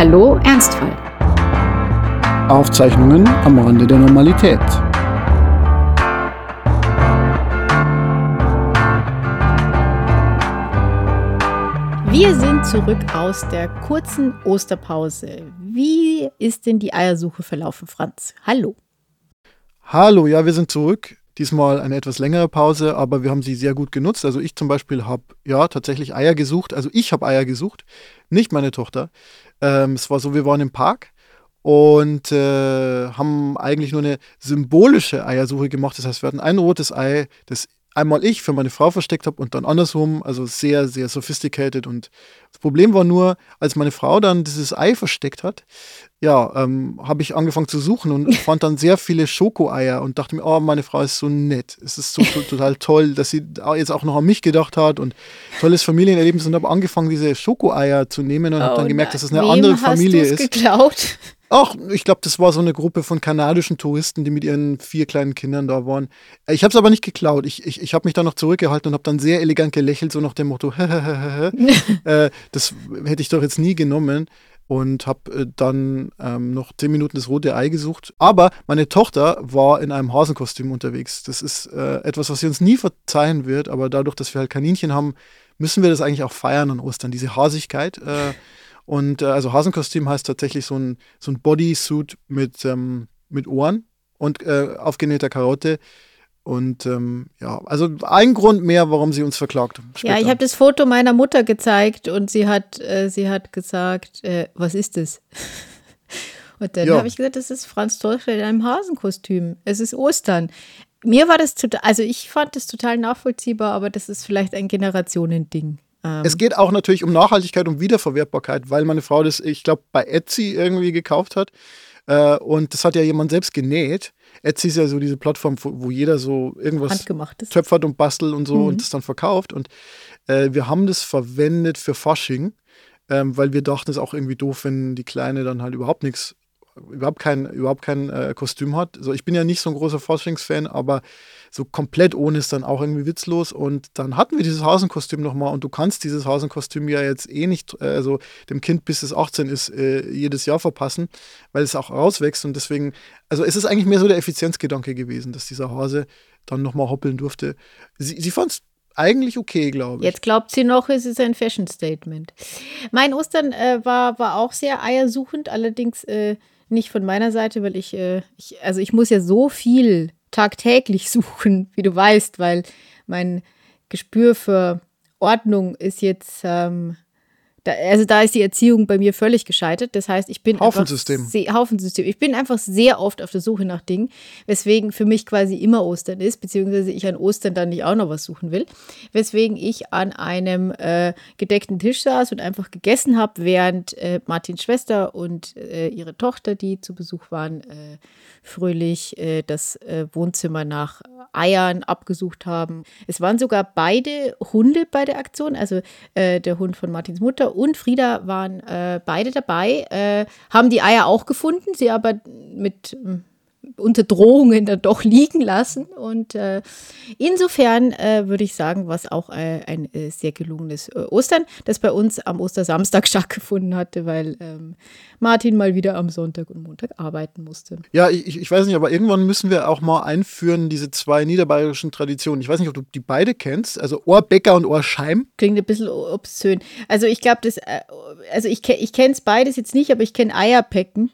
Hallo Ernstfall. Aufzeichnungen am Rande der Normalität. Wir sind zurück aus der kurzen Osterpause. Wie ist denn die Eiersuche verlaufen, Franz? Hallo. Hallo, ja, wir sind zurück. Diesmal eine etwas längere Pause, aber wir haben sie sehr gut genutzt. Also ich zum Beispiel habe ja tatsächlich Eier gesucht. Also ich habe Eier gesucht, nicht meine Tochter. Ähm, es war so, wir waren im Park und äh, haben eigentlich nur eine symbolische Eiersuche gemacht. Das heißt, wir hatten ein rotes Ei, das einmal ich für meine Frau versteckt habe und dann andersrum, also sehr, sehr sophisticated. Und das Problem war nur, als meine Frau dann dieses Ei versteckt hat, ja, ähm, habe ich angefangen zu suchen und fand dann sehr viele Schokoeier und dachte mir, oh, meine Frau ist so nett. Es ist so total toll, dass sie jetzt auch noch an mich gedacht hat und tolles Familienerlebnis und habe angefangen, diese Schokoeier zu nehmen und oh, habe dann gemerkt, dass es das eine andere Familie ist. geklaut? Ach, ich glaube, das war so eine Gruppe von kanadischen Touristen, die mit ihren vier kleinen Kindern da waren. Ich habe es aber nicht geklaut. Ich, ich, ich habe mich dann noch zurückgehalten und habe dann sehr elegant gelächelt, so nach dem Motto, äh, das hätte ich doch jetzt nie genommen und habe äh, dann ähm, noch zehn Minuten das rote Ei gesucht. Aber meine Tochter war in einem Hasenkostüm unterwegs. Das ist äh, etwas, was sie uns nie verzeihen wird, aber dadurch, dass wir halt Kaninchen haben, müssen wir das eigentlich auch feiern an Ostern, diese Hasigkeit. Äh, und äh, also Hasenkostüm heißt tatsächlich so ein, so ein Bodysuit mit, ähm, mit Ohren und äh, aufgenähter Karotte. Und ähm, ja, also ein Grund mehr, warum sie uns verklagt. Später. Ja, ich habe das Foto meiner Mutter gezeigt und sie hat, äh, sie hat gesagt, äh, was ist das? und dann ja. habe ich gesagt, das ist Franz Teufel in einem Hasenkostüm. Es ist Ostern. Mir war das total, also ich fand das total nachvollziehbar, aber das ist vielleicht ein Generationending. Ähm. Es geht auch natürlich um Nachhaltigkeit und Wiederverwertbarkeit, weil meine Frau das, ich glaube, bei Etsy irgendwie gekauft hat. Äh, und das hat ja jemand selbst genäht. Etsy ist ja so diese Plattform, wo, jeder so irgendwas töpfert und bastelt und so mhm. und das dann verkauft. Und äh, wir haben das verwendet für Fasching, ähm, weil wir dachten, es ist auch irgendwie doof, wenn die Kleine dann halt überhaupt nichts, überhaupt kein, überhaupt kein äh, Kostüm hat. Also ich bin ja nicht so ein großer Faschingsfan, aber so komplett ohne ist dann auch irgendwie witzlos. Und dann hatten wir dieses Hasenkostüm nochmal und du kannst dieses Hasenkostüm ja jetzt eh nicht, äh, also dem Kind bis es 18 ist, äh, jedes Jahr verpassen, weil es auch rauswächst. Und deswegen, also es ist eigentlich mehr so der Effizienzgedanke gewesen, dass dieser Hase dann nochmal hoppeln durfte. Sie, sie fand es eigentlich okay, glaube ich. Jetzt glaubt sie noch, es ist ein Fashion-Statement. Mein Ostern äh, war, war auch sehr eiersuchend, allerdings äh, nicht von meiner Seite, weil ich, äh, ich, also ich muss ja so viel tagtäglich suchen, wie du weißt, weil mein Gespür für Ordnung ist jetzt, ähm, da, also da ist die Erziehung bei mir völlig gescheitert. Das heißt, ich bin Haufensystem. Einfach Haufensystem. Ich bin einfach sehr oft auf der Suche nach Dingen, weswegen für mich quasi immer Ostern ist, beziehungsweise ich an Ostern dann nicht auch noch was suchen will. Weswegen ich an einem äh, gedeckten Tisch saß und einfach gegessen habe, während äh, Martins Schwester und äh, ihre Tochter, die zu Besuch waren, äh, fröhlich äh, das äh, Wohnzimmer nach Eiern abgesucht haben. Es waren sogar beide Hunde bei der Aktion, also der Hund von Martins Mutter und Frieda waren äh, beide dabei, äh, haben die Eier auch gefunden, sie aber mit hm, unter Drohungen dann doch liegen lassen. Und äh, insofern äh, würde ich sagen, was auch äh, ein äh, sehr gelungenes äh, Ostern, das bei uns am Ostersamstag stattgefunden hatte, weil ähm, Martin mal wieder am Sonntag und Montag arbeiten musste. Ja, ich, ich weiß nicht, aber irgendwann müssen wir auch mal einführen, diese zwei niederbayerischen Traditionen. Ich weiß nicht, ob du die beide kennst, also Ohrbäcker und Ohrscheim. Klingt ein bisschen obszön. Also ich glaube, das, äh, also ich, ich kenne es beides jetzt nicht, aber ich kenne Eierpecken.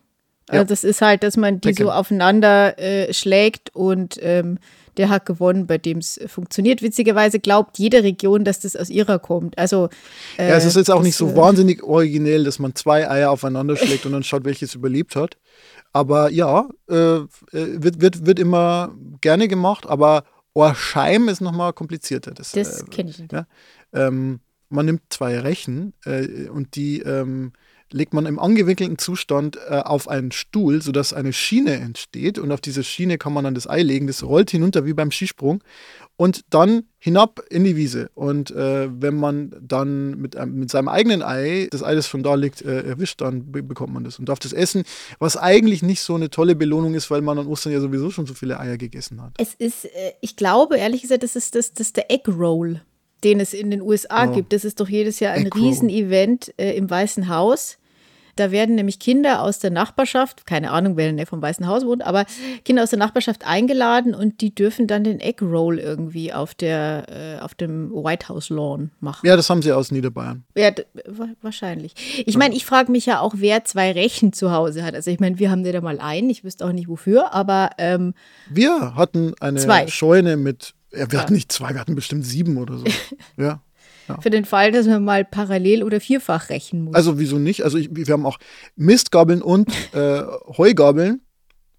Ja. Also das ist halt, dass man die Decke. so aufeinander äh, schlägt und ähm, der hat gewonnen, bei dem es funktioniert. Witzigerweise glaubt jede Region, dass das aus ihrer kommt. Also äh, ja, es ist jetzt auch nicht so äh, wahnsinnig originell, dass man zwei Eier aufeinander schlägt und dann schaut, welches überlebt hat. Aber ja, äh, äh, wird, wird, wird immer gerne gemacht, aber Ohrscheim ist nochmal komplizierter. Das, das äh, kenne ich nicht. Ja, ähm, man nimmt zwei Rechen und die ähm, legt man im angewickelten Zustand äh, auf einen Stuhl, sodass eine Schiene entsteht. Und auf diese Schiene kann man dann das Ei legen. Das rollt hinunter wie beim Skisprung und dann hinab in die Wiese. Und äh, wenn man dann mit, ähm, mit seinem eigenen Ei, das Ei, das schon da liegt, äh, erwischt, dann be bekommt man das und darf das essen. Was eigentlich nicht so eine tolle Belohnung ist, weil man an Ostern ja sowieso schon so viele Eier gegessen hat. Es ist, äh, ich glaube, ehrlich gesagt, das ist, das, das ist der Egg Roll den es in den USA oh. gibt. Das ist doch jedes Jahr ein Riesenevent äh, im Weißen Haus Da werden nämlich Kinder aus der Nachbarschaft, keine Ahnung, wer in der vom Weißen Haus wohnt, aber Kinder aus der Nachbarschaft eingeladen und die dürfen dann den Egg Roll irgendwie auf, der, äh, auf dem White House Lawn machen. Ja, das haben sie aus Niederbayern. Ja, wahrscheinlich. Ich meine, ich frage mich ja auch, wer zwei Rechen zu Hause hat. Also ich meine, wir haben da mal einen, ich wüsste auch nicht wofür, aber ähm, wir hatten eine zwei. Scheune mit, ja, wir hatten nicht zwei, wir hatten bestimmt sieben oder so. ja. Ja. Für den Fall, dass man mal parallel oder vierfach rechnen muss. Also wieso nicht? Also ich, wir haben auch Mistgabeln und äh, Heugabeln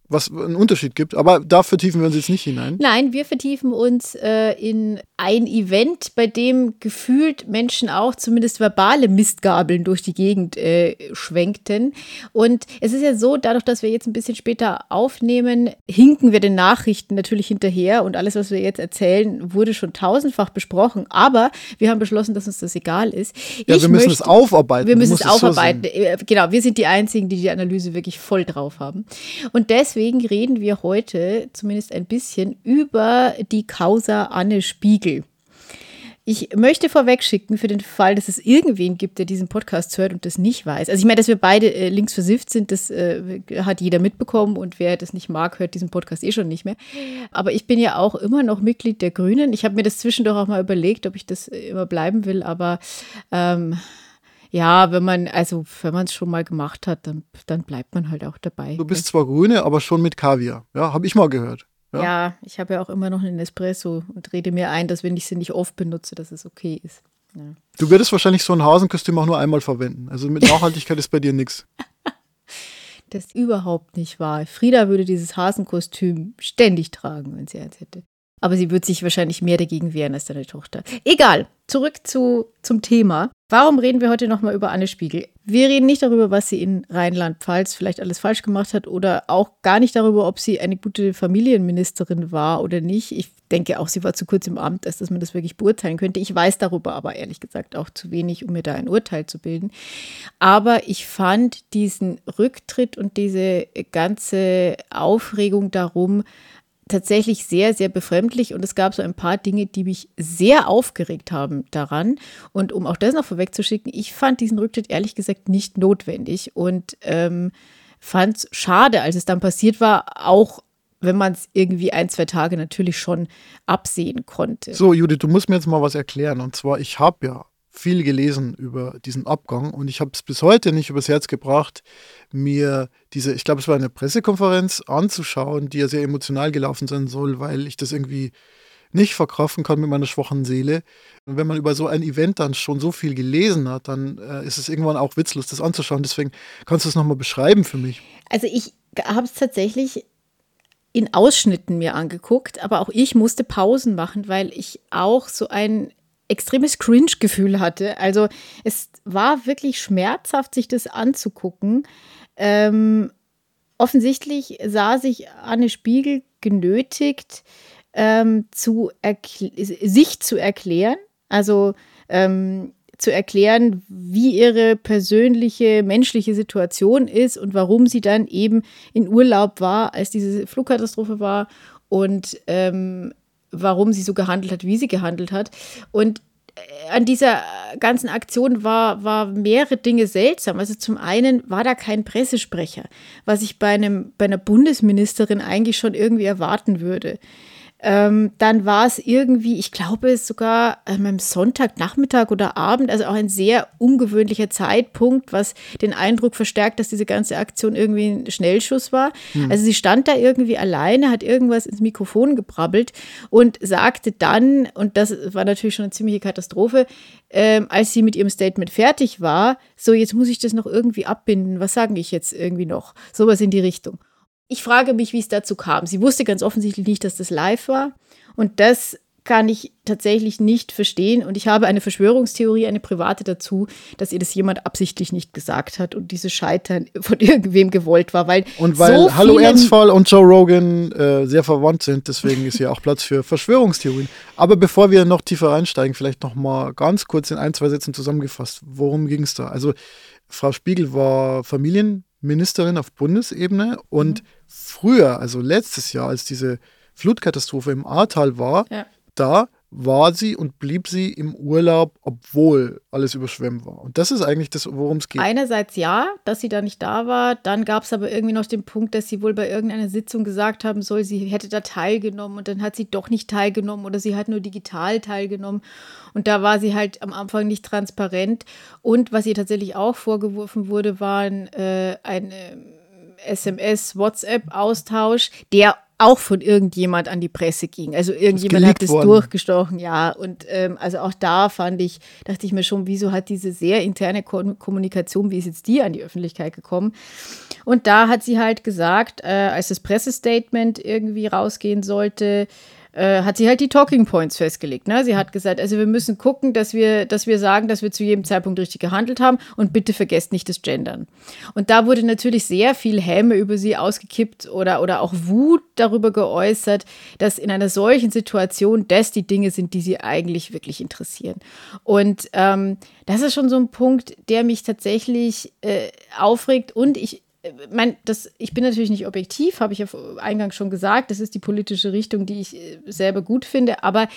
was einen Unterschied gibt. Aber da vertiefen wir uns jetzt nicht hinein. Nein, wir vertiefen uns äh, in ein Event, bei dem gefühlt Menschen auch zumindest verbale Mistgabeln durch die Gegend äh, schwenkten. Und es ist ja so, dadurch, dass wir jetzt ein bisschen später aufnehmen, hinken wir den Nachrichten natürlich hinterher und alles, was wir jetzt erzählen, wurde schon tausendfach besprochen. Aber wir haben beschlossen, dass uns das egal ist. Ja, ich wir müssen möchte, es aufarbeiten. Wir müssen es aufarbeiten. So äh, genau, wir sind die Einzigen, die die Analyse wirklich voll drauf haben. Und deswegen deswegen reden wir heute zumindest ein bisschen über die Causa Anne Spiegel. Ich möchte vorwegschicken, für den Fall, dass es irgendwen gibt, der diesen Podcast hört und das nicht weiß. Also ich meine, dass wir beide äh, links versifft sind, das äh, hat jeder mitbekommen und wer das nicht mag, hört diesen Podcast eh schon nicht mehr. Aber ich bin ja auch immer noch Mitglied der Grünen. Ich habe mir das zwischendurch auch mal überlegt, ob ich das immer bleiben will, aber ähm, ja, wenn man, also wenn man es schon mal gemacht hat, dann, dann bleibt man halt auch dabei. Du bist zwar Grüne, aber schon mit Kaviar. Ja, habe ich mal gehört. Ja, ja ich habe ja auch immer noch einen Espresso und rede mir ein, dass wenn ich sie nicht oft benutze, dass es okay ist. Ja. Du würdest wahrscheinlich so ein Hasenkostüm auch nur einmal verwenden. Also mit Nachhaltigkeit ist bei dir nichts. Das ist überhaupt nicht wahr. Frieda würde dieses Hasenkostüm ständig tragen, wenn sie eins hätte. Aber sie wird sich wahrscheinlich mehr dagegen wehren als deine Tochter. Egal, zurück zu, zum Thema. Warum reden wir heute nochmal über Anne Spiegel? Wir reden nicht darüber, was sie in Rheinland-Pfalz vielleicht alles falsch gemacht hat oder auch gar nicht darüber, ob sie eine gute Familienministerin war oder nicht. Ich denke auch, sie war zu kurz im Amt, als dass man das wirklich beurteilen könnte. Ich weiß darüber aber ehrlich gesagt auch zu wenig, um mir da ein Urteil zu bilden. Aber ich fand diesen Rücktritt und diese ganze Aufregung darum, tatsächlich sehr, sehr befremdlich und es gab so ein paar Dinge, die mich sehr aufgeregt haben daran. Und um auch das noch vorwegzuschicken, ich fand diesen Rücktritt ehrlich gesagt nicht notwendig und ähm, fand es schade, als es dann passiert war, auch wenn man es irgendwie ein, zwei Tage natürlich schon absehen konnte. So, Judith, du musst mir jetzt mal was erklären. Und zwar, ich habe ja viel gelesen über diesen Abgang und ich habe es bis heute nicht übers Herz gebracht, mir diese, ich glaube, es war eine Pressekonferenz anzuschauen, die ja sehr emotional gelaufen sein soll, weil ich das irgendwie nicht verkraften kann mit meiner schwachen Seele. Und wenn man über so ein Event dann schon so viel gelesen hat, dann äh, ist es irgendwann auch witzlos, das anzuschauen. Deswegen kannst du es nochmal beschreiben für mich. Also ich habe es tatsächlich in Ausschnitten mir angeguckt, aber auch ich musste Pausen machen, weil ich auch so ein extremes Cringe-Gefühl hatte. Also es war wirklich schmerzhaft, sich das anzugucken. Ähm, offensichtlich sah sich Anne Spiegel genötigt, ähm, zu sich zu erklären. Also ähm, zu erklären, wie ihre persönliche menschliche Situation ist und warum sie dann eben in Urlaub war, als diese Flugkatastrophe war und ähm, warum sie so gehandelt hat, wie sie gehandelt hat. Und äh, an dieser ganzen Aktion war, war mehrere Dinge seltsam. Also zum einen war da kein Pressesprecher, was ich bei, einem, bei einer Bundesministerin eigentlich schon irgendwie erwarten würde. Ähm, dann war es irgendwie, ich glaube es sogar ähm, am Sonntagnachmittag oder Abend, also auch ein sehr ungewöhnlicher Zeitpunkt, was den Eindruck verstärkt, dass diese ganze Aktion irgendwie ein Schnellschuss war. Hm. Also sie stand da irgendwie alleine, hat irgendwas ins Mikrofon gebrabbelt und sagte dann, und das war natürlich schon eine ziemliche Katastrophe, ähm, als sie mit ihrem Statement fertig war, so jetzt muss ich das noch irgendwie abbinden, was sage ich jetzt irgendwie noch? Sowas in die Richtung. Ich frage mich, wie es dazu kam. Sie wusste ganz offensichtlich nicht, dass das live war. Und das kann ich tatsächlich nicht verstehen. Und ich habe eine Verschwörungstheorie, eine private dazu, dass ihr das jemand absichtlich nicht gesagt hat und dieses Scheitern von irgendwem gewollt war. Weil und weil so Hallo Ernstfall und Joe Rogan äh, sehr verwandt sind, deswegen ist hier auch Platz für Verschwörungstheorien. Aber bevor wir noch tiefer reinsteigen, vielleicht noch mal ganz kurz in ein, zwei Sätzen zusammengefasst. Worum ging es da? Also Frau Spiegel war Familienministerin auf Bundesebene und mhm früher, also letztes Jahr, als diese Flutkatastrophe im Ahrtal war, ja. da war sie und blieb sie im Urlaub, obwohl alles überschwemmt war. Und das ist eigentlich das, worum es geht. Einerseits ja, dass sie da nicht da war. Dann gab es aber irgendwie noch den Punkt, dass sie wohl bei irgendeiner Sitzung gesagt haben soll, sie hätte da teilgenommen und dann hat sie doch nicht teilgenommen oder sie hat nur digital teilgenommen. Und da war sie halt am Anfang nicht transparent. Und was ihr tatsächlich auch vorgeworfen wurde, waren äh, ein SMS-WhatsApp-Austausch, der auch von irgendjemand an die Presse ging. Also irgendjemand hat es durchgestochen, ja. Und ähm, also auch da fand ich, dachte ich mir schon, wieso hat diese sehr interne Ko Kommunikation, wie ist jetzt die an die Öffentlichkeit gekommen? Und da hat sie halt gesagt, äh, als das Pressestatement irgendwie rausgehen sollte, äh, hat sie halt die Talking Points festgelegt. Ne? Sie hat gesagt, also wir müssen gucken, dass wir, dass wir sagen, dass wir zu jedem Zeitpunkt richtig gehandelt haben und bitte vergesst nicht das Gendern. Und da wurde natürlich sehr viel Häme über sie ausgekippt oder, oder auch Wut darüber geäußert, dass in einer solchen Situation das die Dinge sind, die sie eigentlich wirklich interessieren. Und ähm, das ist schon so ein Punkt, der mich tatsächlich äh, aufregt und ich mein, das, ich bin natürlich nicht objektiv, habe ich ja eingangs schon gesagt. Das ist die politische Richtung, die ich äh, selber gut finde. Aber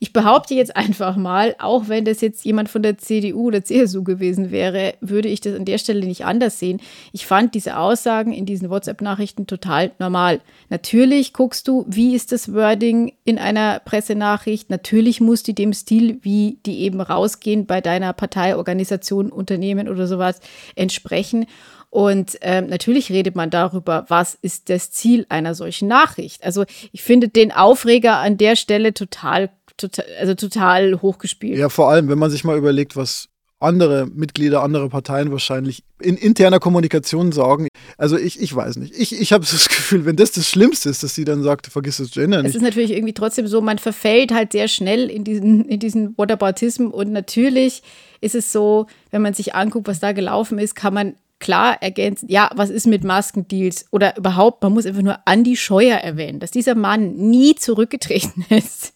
ich behaupte jetzt einfach mal, auch wenn das jetzt jemand von der CDU oder CSU gewesen wäre, würde ich das an der Stelle nicht anders sehen. Ich fand diese Aussagen in diesen WhatsApp-Nachrichten total normal. Natürlich guckst du, wie ist das Wording in einer Pressenachricht. Natürlich muss die dem Stil, wie die eben rausgehen bei deiner Partei, Organisation, Unternehmen oder sowas entsprechen. Und ähm, natürlich redet man darüber, was ist das Ziel einer solchen Nachricht. Also ich finde den Aufreger an der Stelle total, total, also total hochgespielt. Ja, vor allem, wenn man sich mal überlegt, was andere Mitglieder anderer Parteien wahrscheinlich in interner Kommunikation sagen. Also ich, ich weiß nicht. Ich, ich habe das Gefühl, wenn das das Schlimmste ist, dass sie dann sagt, vergiss das Gender nicht. Es ist natürlich irgendwie trotzdem so, man verfällt halt sehr schnell in diesen, in diesen Whataboutism und natürlich ist es so, wenn man sich anguckt, was da gelaufen ist, kann man klar ergänzen, ja, was ist mit Maskendeals oder überhaupt, man muss einfach nur Andy Scheuer erwähnen, dass dieser Mann nie zurückgetreten ist.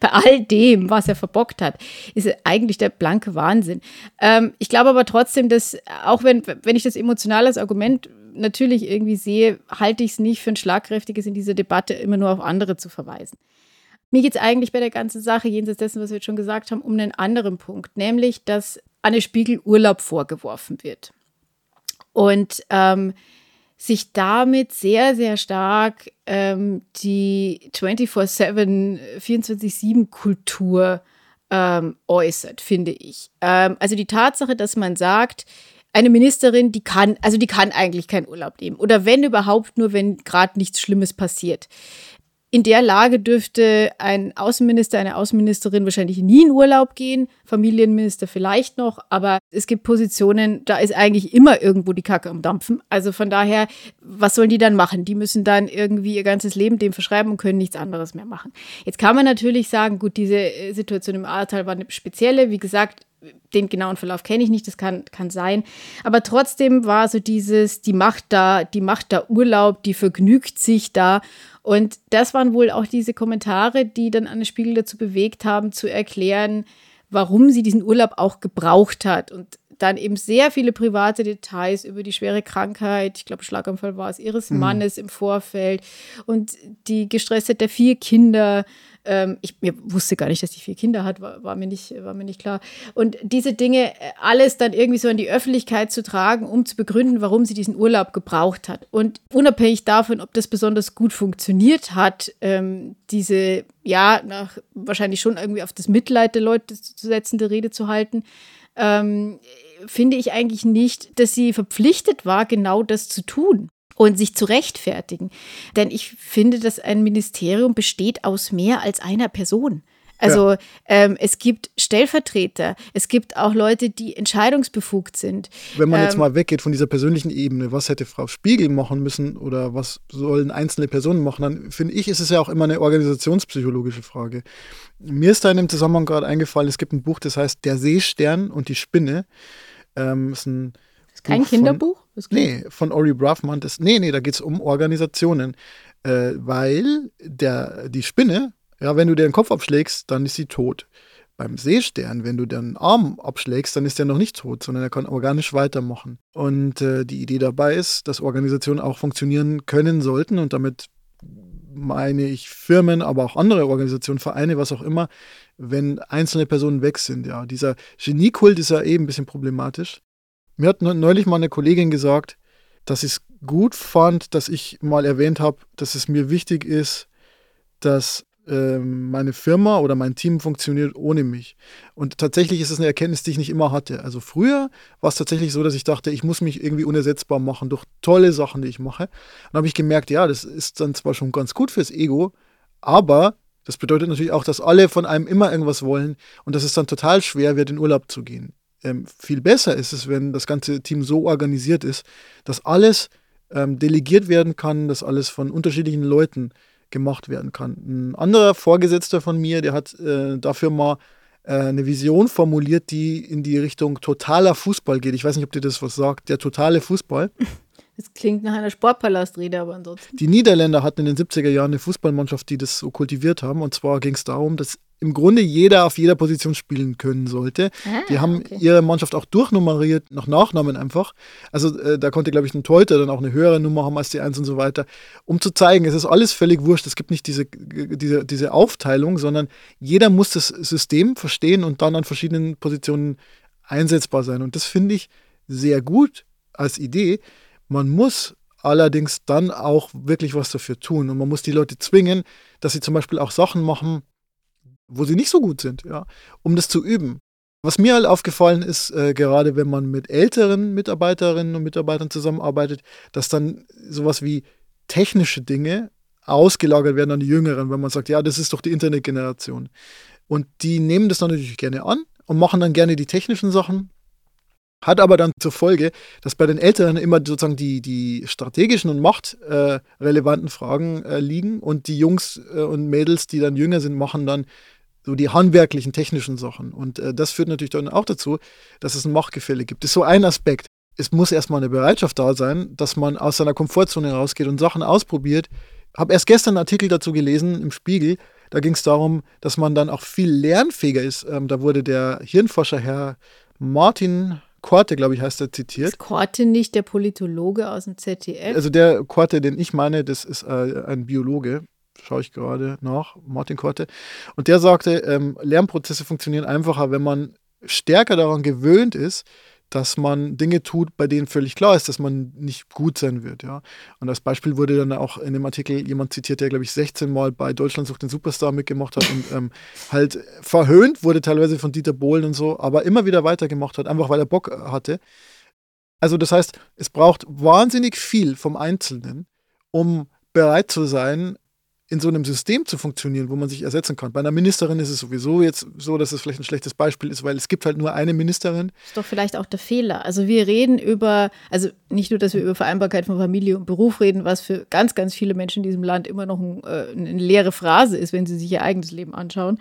Bei all dem, was er verbockt hat, ist eigentlich der blanke Wahnsinn. Ähm, ich glaube aber trotzdem, dass, auch wenn, wenn ich das emotional als Argument natürlich irgendwie sehe, halte ich es nicht für ein schlagkräftiges in dieser Debatte, immer nur auf andere zu verweisen. Mir geht es eigentlich bei der ganzen Sache, jenseits dessen, was wir jetzt schon gesagt haben, um einen anderen Punkt, nämlich, dass Anne Spiegel Urlaub vorgeworfen wird und ähm, sich damit sehr, sehr stark ähm, die 24-7, 24-7-Kultur ähm, äußert, finde ich. Ähm, also die Tatsache, dass man sagt, eine Ministerin, die kann, also die kann eigentlich keinen Urlaub nehmen. Oder wenn überhaupt nur, wenn gerade nichts Schlimmes passiert in der Lage dürfte ein Außenminister, eine Außenministerin wahrscheinlich nie in Urlaub gehen, Familienminister vielleicht noch, aber es gibt Positionen, da ist eigentlich immer irgendwo die Kacke am Dampfen. Also von daher, was sollen die dann machen? Die müssen dann irgendwie ihr ganzes Leben dem verschreiben und können nichts anderes mehr machen. Jetzt kann man natürlich sagen, gut, diese äh, Situation im Ahrtal war eine spezielle. Wie gesagt, den genauen Verlauf kenne ich nicht, das kann, kann sein. Aber trotzdem war so dieses, die macht da, die macht da Urlaub, die vergnügt sich da. Und das waren wohl auch diese Kommentare, die dann Anne Spiegel dazu bewegt haben, zu erklären, warum sie diesen Urlaub auch gebraucht hat. Und dann eben sehr viele private Details über die schwere Krankheit, ich glaube, Schlaganfall war es, ihres mhm. Mannes im Vorfeld und die Gestresstheit der vier Kinder ähm, ich mir wusste gar nicht, dass sie vier Kinder hat, war, war, mir nicht, war mir nicht klar. Und diese Dinge, äh, alles dann irgendwie so in die Öffentlichkeit zu tragen, um zu begründen, warum sie diesen Urlaub gebraucht hat. Und unabhängig davon, ob das besonders gut funktioniert hat, ähm, diese, ja, nach wahrscheinlich schon irgendwie auf das Mitleid der Leute zu setzende Rede zu halten, ähm, finde ich eigentlich nicht, dass sie verpflichtet war, genau das zu tun und sich zu rechtfertigen. Denn ich finde, dass ein Ministerium besteht aus mehr als einer Person. Also ja. ähm, es gibt Stellvertreter, es gibt auch Leute, die entscheidungsbefugt sind. Wenn man ähm, jetzt mal weggeht von dieser persönlichen Ebene, was hätte Frau Spiegel machen müssen oder was sollen einzelne Personen machen, dann finde ich, ist es ja auch immer eine organisationspsychologische Frage. Mir ist da in dem Zusammenhang gerade eingefallen, es gibt ein Buch, das heißt Der Seestern und die Spinne. Ähm, ist ein ist kein Buch Kinderbuch? Von, nee, von Ori Braffman. Das, nee, nee, da geht es um Organisationen. Äh, weil der, die Spinne, ja, wenn du dir den Kopf abschlägst, dann ist sie tot. Beim Seestern, wenn du den Arm abschlägst, dann ist der noch nicht tot, sondern er kann organisch weitermachen. Und äh, die Idee dabei ist, dass Organisationen auch funktionieren können sollten und damit meine ich Firmen, aber auch andere Organisationen, Vereine, was auch immer, wenn einzelne Personen weg sind. Ja, dieser Geniekult ist ja eben eh ein bisschen problematisch. Mir hat neulich mal eine Kollegin gesagt, dass ich es gut fand, dass ich mal erwähnt habe, dass es mir wichtig ist, dass meine Firma oder mein Team funktioniert ohne mich. Und tatsächlich ist es eine Erkenntnis, die ich nicht immer hatte. Also früher war es tatsächlich so, dass ich dachte, ich muss mich irgendwie unersetzbar machen durch tolle Sachen, die ich mache. Dann habe ich gemerkt, ja, das ist dann zwar schon ganz gut fürs Ego, aber das bedeutet natürlich auch, dass alle von einem immer irgendwas wollen und dass es dann total schwer wird, in Urlaub zu gehen. Ähm, viel besser ist es, wenn das ganze Team so organisiert ist, dass alles ähm, delegiert werden kann, dass alles von unterschiedlichen Leuten gemacht werden kann. Ein anderer Vorgesetzter von mir, der hat äh, dafür mal äh, eine Vision formuliert, die in die Richtung totaler Fußball geht. Ich weiß nicht, ob dir das was sagt. Der totale Fußball. Das klingt nach einer Sportpalastrede, aber ansonsten. Die Niederländer hatten in den 70er Jahren eine Fußballmannschaft, die das so kultiviert haben. Und zwar ging es darum, dass im Grunde jeder auf jeder Position spielen können sollte. Ah, die haben okay. ihre Mannschaft auch durchnummeriert, nach Nachnamen einfach. Also äh, da konnte, glaube ich, ein Torhüter dann auch eine höhere Nummer haben als die Eins und so weiter, um zu zeigen, es ist alles völlig wurscht. Es gibt nicht diese, diese, diese Aufteilung, sondern jeder muss das System verstehen und dann an verschiedenen Positionen einsetzbar sein. Und das finde ich sehr gut als Idee. Man muss allerdings dann auch wirklich was dafür tun. Und man muss die Leute zwingen, dass sie zum Beispiel auch Sachen machen, wo sie nicht so gut sind, ja, um das zu üben. Was mir halt aufgefallen ist, äh, gerade wenn man mit älteren Mitarbeiterinnen und Mitarbeitern zusammenarbeitet, dass dann sowas wie technische Dinge ausgelagert werden an die Jüngeren, wenn man sagt, ja, das ist doch die Internetgeneration. Und die nehmen das dann natürlich gerne an und machen dann gerne die technischen Sachen, hat aber dann zur Folge, dass bei den Älteren immer sozusagen die, die strategischen und machtrelevanten äh, Fragen äh, liegen und die Jungs äh, und Mädels, die dann jünger sind, machen dann so die handwerklichen, technischen Sachen. Und äh, das führt natürlich dann auch dazu, dass es ein Machtgefälle gibt. Das ist so ein Aspekt. Es muss erstmal eine Bereitschaft da sein, dass man aus seiner Komfortzone rausgeht und Sachen ausprobiert. Habe erst gestern einen Artikel dazu gelesen im Spiegel. Da ging es darum, dass man dann auch viel lernfähiger ist. Ähm, da wurde der Hirnforscher Herr Martin Korte, glaube ich, heißt er zitiert. Ist Korte nicht der Politologe aus dem ZDF? Also der Korte, den ich meine, das ist äh, ein Biologe schaue ich gerade nach, Martin Korte. Und der sagte, ähm, Lernprozesse funktionieren einfacher, wenn man stärker daran gewöhnt ist, dass man Dinge tut, bei denen völlig klar ist, dass man nicht gut sein wird. Ja? Und als Beispiel wurde dann auch in dem Artikel jemand zitiert, der, glaube ich, 16 Mal bei Deutschland sucht den Superstar mitgemacht hat und ähm, halt verhöhnt wurde teilweise von Dieter Bohlen und so, aber immer wieder weitergemacht hat, einfach weil er Bock hatte. Also das heißt, es braucht wahnsinnig viel vom Einzelnen, um bereit zu sein, in so einem System zu funktionieren, wo man sich ersetzen kann. Bei einer Ministerin ist es sowieso jetzt so, dass es vielleicht ein schlechtes Beispiel ist, weil es gibt halt nur eine Ministerin. Das ist doch vielleicht auch der Fehler. Also wir reden über, also nicht nur, dass wir über Vereinbarkeit von Familie und Beruf reden, was für ganz, ganz viele Menschen in diesem Land immer noch ein, äh, eine leere Phrase ist, wenn sie sich ihr eigenes Leben anschauen.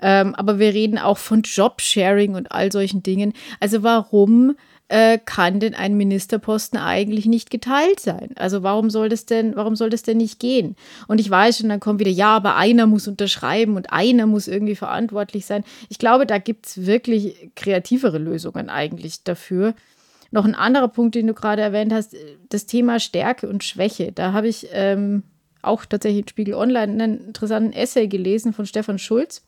Ähm, aber wir reden auch von Jobsharing und all solchen Dingen. Also warum äh, kann denn ein Ministerposten eigentlich nicht geteilt sein? Also warum soll das denn, warum soll das denn nicht gehen? Und ich weiß schon, dann kommt wieder, ja, aber einer muss unterschreiben und einer muss irgendwie verantwortlich sein. Ich glaube, da gibt es wirklich kreativere Lösungen eigentlich dafür. Noch ein anderer Punkt, den du gerade erwähnt hast, das Thema Stärke und Schwäche. Da habe ich ähm, auch tatsächlich in Spiegel Online einen interessanten Essay gelesen von Stefan Schulz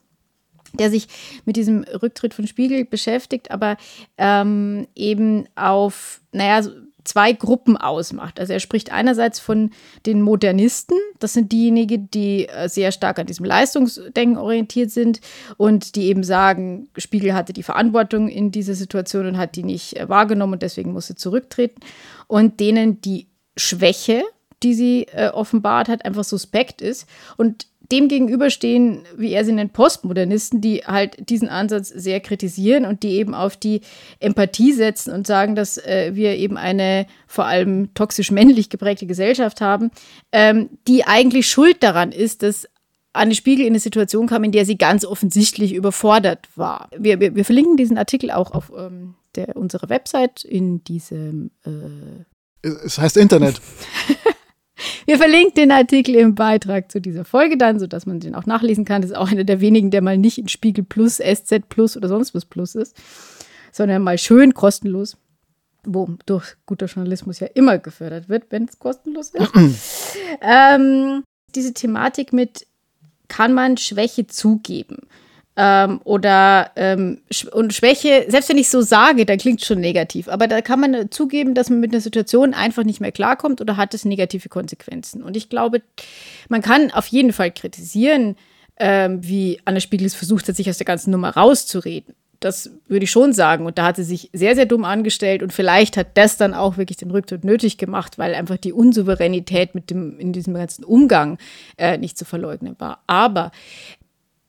der sich mit diesem Rücktritt von Spiegel beschäftigt, aber ähm, eben auf, naja, zwei Gruppen ausmacht. Also er spricht einerseits von den Modernisten, das sind diejenigen, die äh, sehr stark an diesem Leistungsdenken orientiert sind und die eben sagen, Spiegel hatte die Verantwortung in dieser Situation und hat die nicht äh, wahrgenommen und deswegen musste zurücktreten. Und denen die Schwäche, die sie äh, offenbart hat, einfach suspekt ist. Und dem gegenüberstehen, wie er sie nennt, Postmodernisten, die halt diesen Ansatz sehr kritisieren und die eben auf die Empathie setzen und sagen, dass äh, wir eben eine vor allem toxisch männlich geprägte Gesellschaft haben, ähm, die eigentlich schuld daran ist, dass Anne Spiegel in eine Situation kam, in der sie ganz offensichtlich überfordert war. Wir, wir, wir verlinken diesen Artikel auch auf ähm, der, unserer Website in diesem. Äh es heißt Internet. Wir verlinken den Artikel im Beitrag zu dieser Folge dann, sodass man den auch nachlesen kann. Das ist auch einer der wenigen, der mal nicht in Spiegel Plus, SZ Plus oder sonst was Plus ist, sondern mal schön kostenlos, wo durch guter Journalismus ja immer gefördert wird, wenn es kostenlos ist. ähm, diese Thematik mit, kann man Schwäche zugeben? Ähm, oder ähm, und Schwäche, selbst wenn ich so sage, dann klingt schon negativ, aber da kann man zugeben, dass man mit einer Situation einfach nicht mehr klarkommt oder hat es negative Konsequenzen. Und ich glaube, man kann auf jeden Fall kritisieren, ähm, wie Anne Spiegel es versucht hat, sich aus der ganzen Nummer rauszureden. Das würde ich schon sagen. Und da hat sie sich sehr, sehr dumm angestellt. Und vielleicht hat das dann auch wirklich den Rücktritt nötig gemacht, weil einfach die Unsouveränität mit dem, in diesem ganzen Umgang äh, nicht zu verleugnen war. Aber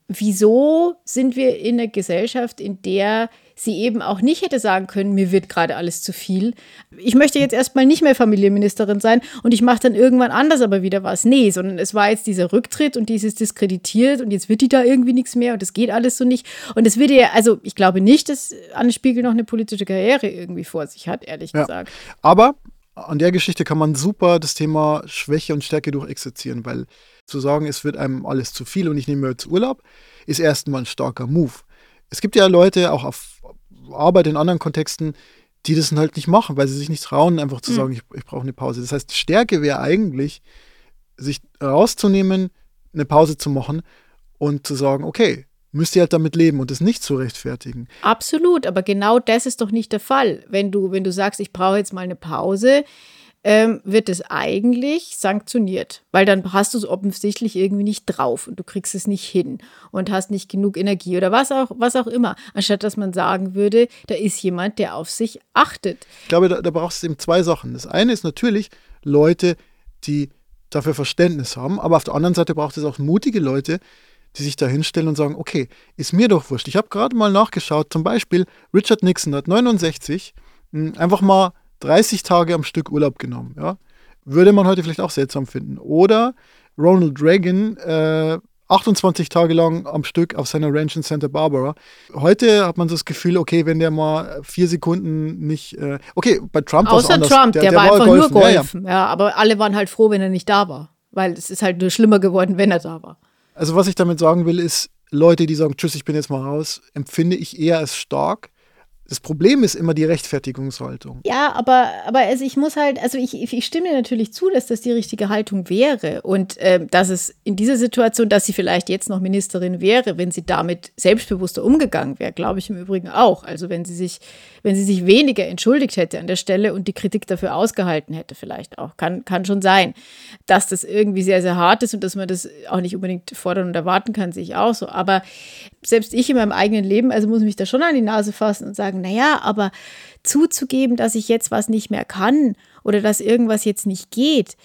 wieso sind wir in einer Gesellschaft, in der sie eben auch nicht hätte sagen können, mir wird gerade alles zu viel. Ich möchte jetzt erstmal nicht mehr Familienministerin sein und ich mache dann irgendwann anders aber wieder was. Nee, sondern es war jetzt dieser Rücktritt und dieses diskreditiert und jetzt wird die da irgendwie nichts mehr und es geht alles so nicht. Und es wird ja, also ich glaube nicht, dass Anne Spiegel noch eine politische Karriere irgendwie vor sich hat, ehrlich ja. gesagt. Aber an der Geschichte kann man super das Thema Schwäche und Stärke durchexerzieren, weil zu sagen, es wird einem alles zu viel und ich nehme jetzt Urlaub, ist erstmal ein starker Move. Es gibt ja Leute, auch auf Arbeit in anderen Kontexten, die das halt nicht machen, weil sie sich nicht trauen, einfach zu mhm. sagen, ich, ich brauche eine Pause. Das heißt, Stärke wäre eigentlich, sich rauszunehmen, eine Pause zu machen und zu sagen, okay, müsst ihr halt damit leben und es nicht zu rechtfertigen. Absolut, aber genau das ist doch nicht der Fall. Wenn du, wenn du sagst, ich brauche jetzt mal eine Pause, ähm, wird es eigentlich sanktioniert, weil dann hast du es offensichtlich irgendwie nicht drauf und du kriegst es nicht hin und hast nicht genug Energie oder was auch, was auch immer, anstatt dass man sagen würde, da ist jemand, der auf sich achtet. Ich glaube, da, da brauchst du eben zwei Sachen. Das eine ist natürlich Leute, die dafür Verständnis haben, aber auf der anderen Seite braucht es auch mutige Leute, die sich da hinstellen und sagen, okay, ist mir doch wurscht. Ich habe gerade mal nachgeschaut, zum Beispiel Richard Nixon hat 69 hm, einfach mal 30 Tage am Stück Urlaub genommen. Ja? Würde man heute vielleicht auch seltsam finden. Oder Ronald Reagan äh, 28 Tage lang am Stück auf seiner Ranch in Santa Barbara. Heute hat man so das Gefühl, okay, wenn der mal vier Sekunden nicht. Äh, okay, bei Trump war es anders. Trump, der, der, der war, war einfach golfen. nur golfen. Ja, ja. ja, aber alle waren halt froh, wenn er nicht da war. Weil es ist halt nur schlimmer geworden, wenn er da war. Also, was ich damit sagen will, ist, Leute, die sagen, tschüss, ich bin jetzt mal raus, empfinde ich eher als stark das Problem ist immer die Rechtfertigungshaltung. Ja, aber, aber also ich muss halt, also ich, ich stimme natürlich zu, dass das die richtige Haltung wäre. Und äh, dass es in dieser Situation, dass sie vielleicht jetzt noch Ministerin wäre, wenn sie damit selbstbewusster umgegangen wäre, glaube ich im Übrigen auch. Also wenn sie sich, wenn sie sich weniger entschuldigt hätte an der Stelle und die Kritik dafür ausgehalten hätte, vielleicht auch. Kann, kann schon sein. Dass das irgendwie sehr, sehr hart ist und dass man das auch nicht unbedingt fordern und erwarten kann, sehe ich auch so. Aber selbst ich in meinem eigenen Leben, also muss mich da schon an die Nase fassen und sagen, naja, aber zuzugeben, dass ich jetzt was nicht mehr kann oder dass irgendwas jetzt nicht geht,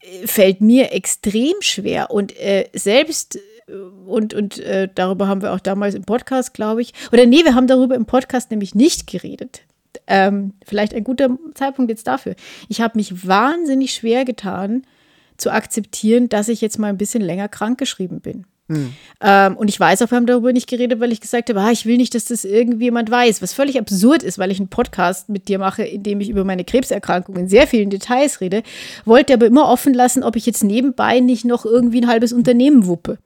äh, fällt mir extrem schwer. Und äh, selbst äh, und, und äh, darüber haben wir auch damals im Podcast, glaube ich. Oder nee, wir haben darüber im Podcast nämlich nicht geredet. Ähm, vielleicht ein guter Zeitpunkt jetzt dafür. Ich habe mich wahnsinnig schwer getan, zu akzeptieren, dass ich jetzt mal ein bisschen länger krankgeschrieben bin. Hm. Ähm, und ich weiß auch, wir haben darüber nicht geredet, weil ich gesagt habe, ah, ich will nicht, dass das irgendjemand weiß, was völlig absurd ist, weil ich einen Podcast mit dir mache, in dem ich über meine Krebserkrankung in sehr vielen Details rede, wollte aber immer offen lassen, ob ich jetzt nebenbei nicht noch irgendwie ein halbes Unternehmen wuppe.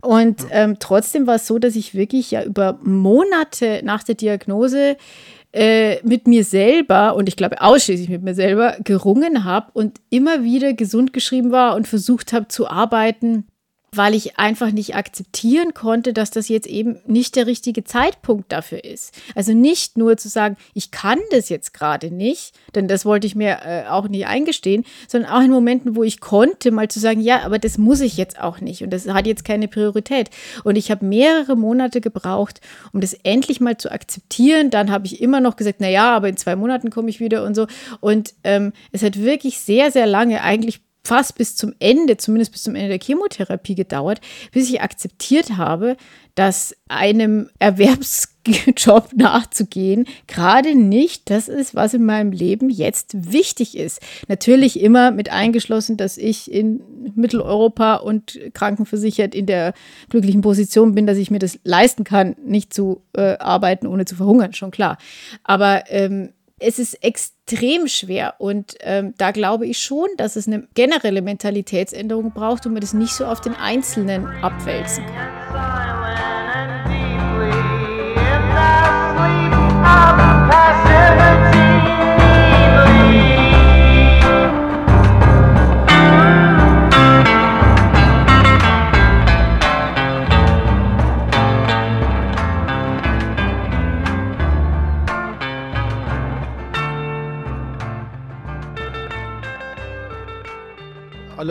Und ähm, trotzdem war es so, dass ich wirklich ja über Monate nach der Diagnose äh, mit mir selber und ich glaube ausschließlich mit mir selber gerungen habe und immer wieder gesund geschrieben war und versucht habe zu arbeiten weil ich einfach nicht akzeptieren konnte, dass das jetzt eben nicht der richtige Zeitpunkt dafür ist. Also nicht nur zu sagen, ich kann das jetzt gerade nicht, denn das wollte ich mir äh, auch nicht eingestehen, sondern auch in Momenten, wo ich konnte, mal zu sagen, ja, aber das muss ich jetzt auch nicht und das hat jetzt keine Priorität. Und ich habe mehrere Monate gebraucht, um das endlich mal zu akzeptieren. Dann habe ich immer noch gesagt, na ja, aber in zwei Monaten komme ich wieder und so. Und ähm, es hat wirklich sehr, sehr lange eigentlich fast bis zum Ende, zumindest bis zum Ende der Chemotherapie gedauert, bis ich akzeptiert habe, dass einem Erwerbsjob nachzugehen gerade nicht das ist, was in meinem Leben jetzt wichtig ist. Natürlich immer mit eingeschlossen, dass ich in Mitteleuropa und krankenversichert in der glücklichen Position bin, dass ich mir das leisten kann, nicht zu äh, arbeiten, ohne zu verhungern, schon klar. Aber ähm, es ist extrem schwer und ähm, da glaube ich schon, dass es eine generelle Mentalitätsänderung braucht und man das nicht so auf den Einzelnen abwälzen kann.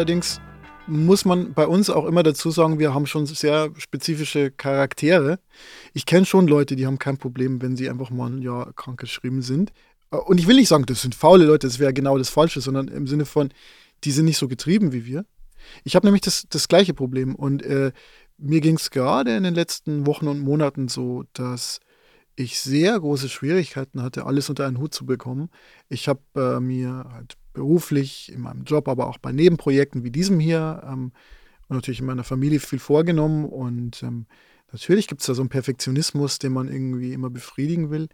Allerdings muss man bei uns auch immer dazu sagen, wir haben schon sehr spezifische Charaktere. Ich kenne schon Leute, die haben kein Problem, wenn sie einfach mal ein Jahr krank geschrieben sind. Und ich will nicht sagen, das sind faule Leute, das wäre genau das Falsche, sondern im Sinne von, die sind nicht so getrieben wie wir. Ich habe nämlich das, das gleiche Problem und äh, mir ging es gerade in den letzten Wochen und Monaten so, dass ich sehr große Schwierigkeiten hatte, alles unter einen Hut zu bekommen. Ich habe äh, mir halt beruflich, in meinem Job, aber auch bei Nebenprojekten wie diesem hier ähm, und natürlich in meiner Familie viel vorgenommen. Und ähm, natürlich gibt es da so einen Perfektionismus, den man irgendwie immer befriedigen will.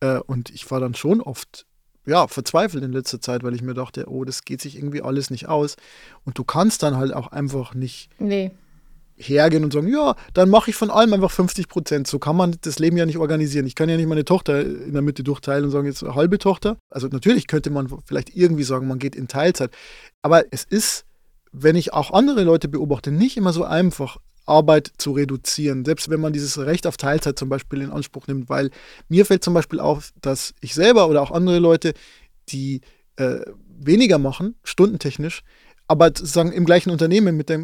Äh, und ich war dann schon oft ja, verzweifelt in letzter Zeit, weil ich mir dachte, oh, das geht sich irgendwie alles nicht aus. Und du kannst dann halt auch einfach nicht nee hergehen und sagen, ja, dann mache ich von allem einfach 50 Prozent. So kann man das Leben ja nicht organisieren. Ich kann ja nicht meine Tochter in der Mitte durchteilen und sagen, jetzt eine halbe Tochter. Also natürlich könnte man vielleicht irgendwie sagen, man geht in Teilzeit. Aber es ist, wenn ich auch andere Leute beobachte, nicht immer so einfach, Arbeit zu reduzieren, selbst wenn man dieses Recht auf Teilzeit zum Beispiel in Anspruch nimmt, weil mir fällt zum Beispiel auf, dass ich selber oder auch andere Leute, die äh, weniger machen, stundentechnisch, aber sozusagen im gleichen Unternehmen mit der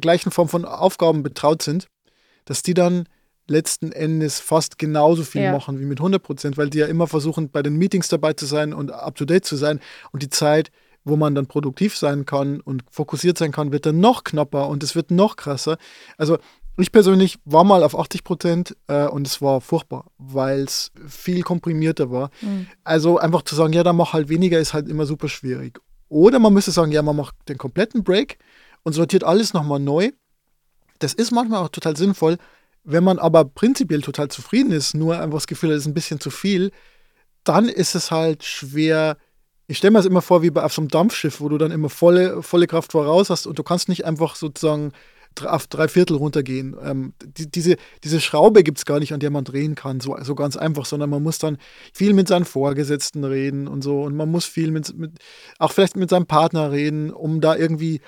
gleichen Form von Aufgaben betraut sind, dass die dann letzten Endes fast genauso viel ja. machen wie mit 100 Prozent, weil die ja immer versuchen, bei den Meetings dabei zu sein und up-to-date zu sein. Und die Zeit, wo man dann produktiv sein kann und fokussiert sein kann, wird dann noch knapper und es wird noch krasser. Also ich persönlich war mal auf 80 Prozent äh, und es war furchtbar, weil es viel komprimierter war. Mhm. Also einfach zu sagen, ja, dann mach halt weniger, ist halt immer super schwierig. Oder man müsste sagen, ja, man macht den kompletten Break und sortiert alles nochmal neu. Das ist manchmal auch total sinnvoll. Wenn man aber prinzipiell total zufrieden ist, nur einfach das Gefühl hat, es ist ein bisschen zu viel, dann ist es halt schwer. Ich stelle mir das immer vor wie bei auf so einem Dampfschiff, wo du dann immer volle, volle Kraft voraus hast und du kannst nicht einfach sozusagen auf drei Viertel runtergehen. Ähm, die, diese, diese Schraube gibt es gar nicht, an der man drehen kann, so, so ganz einfach, sondern man muss dann viel mit seinen Vorgesetzten reden und so. Und man muss viel mit, mit auch vielleicht mit seinem Partner reden, um da irgendwie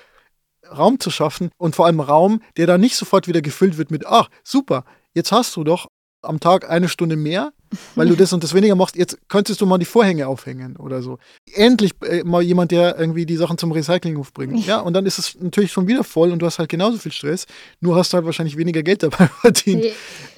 Raum zu schaffen und vor allem Raum, der dann nicht sofort wieder gefüllt wird mit, ach, super, jetzt hast du doch am Tag eine Stunde mehr, weil du das und das weniger machst. Jetzt könntest du mal die Vorhänge aufhängen oder so. Endlich äh, mal jemand, der irgendwie die Sachen zum Recyclinghof bringt. Ja, und dann ist es natürlich schon wieder voll und du hast halt genauso viel Stress, nur hast du halt wahrscheinlich weniger Geld dabei verdient.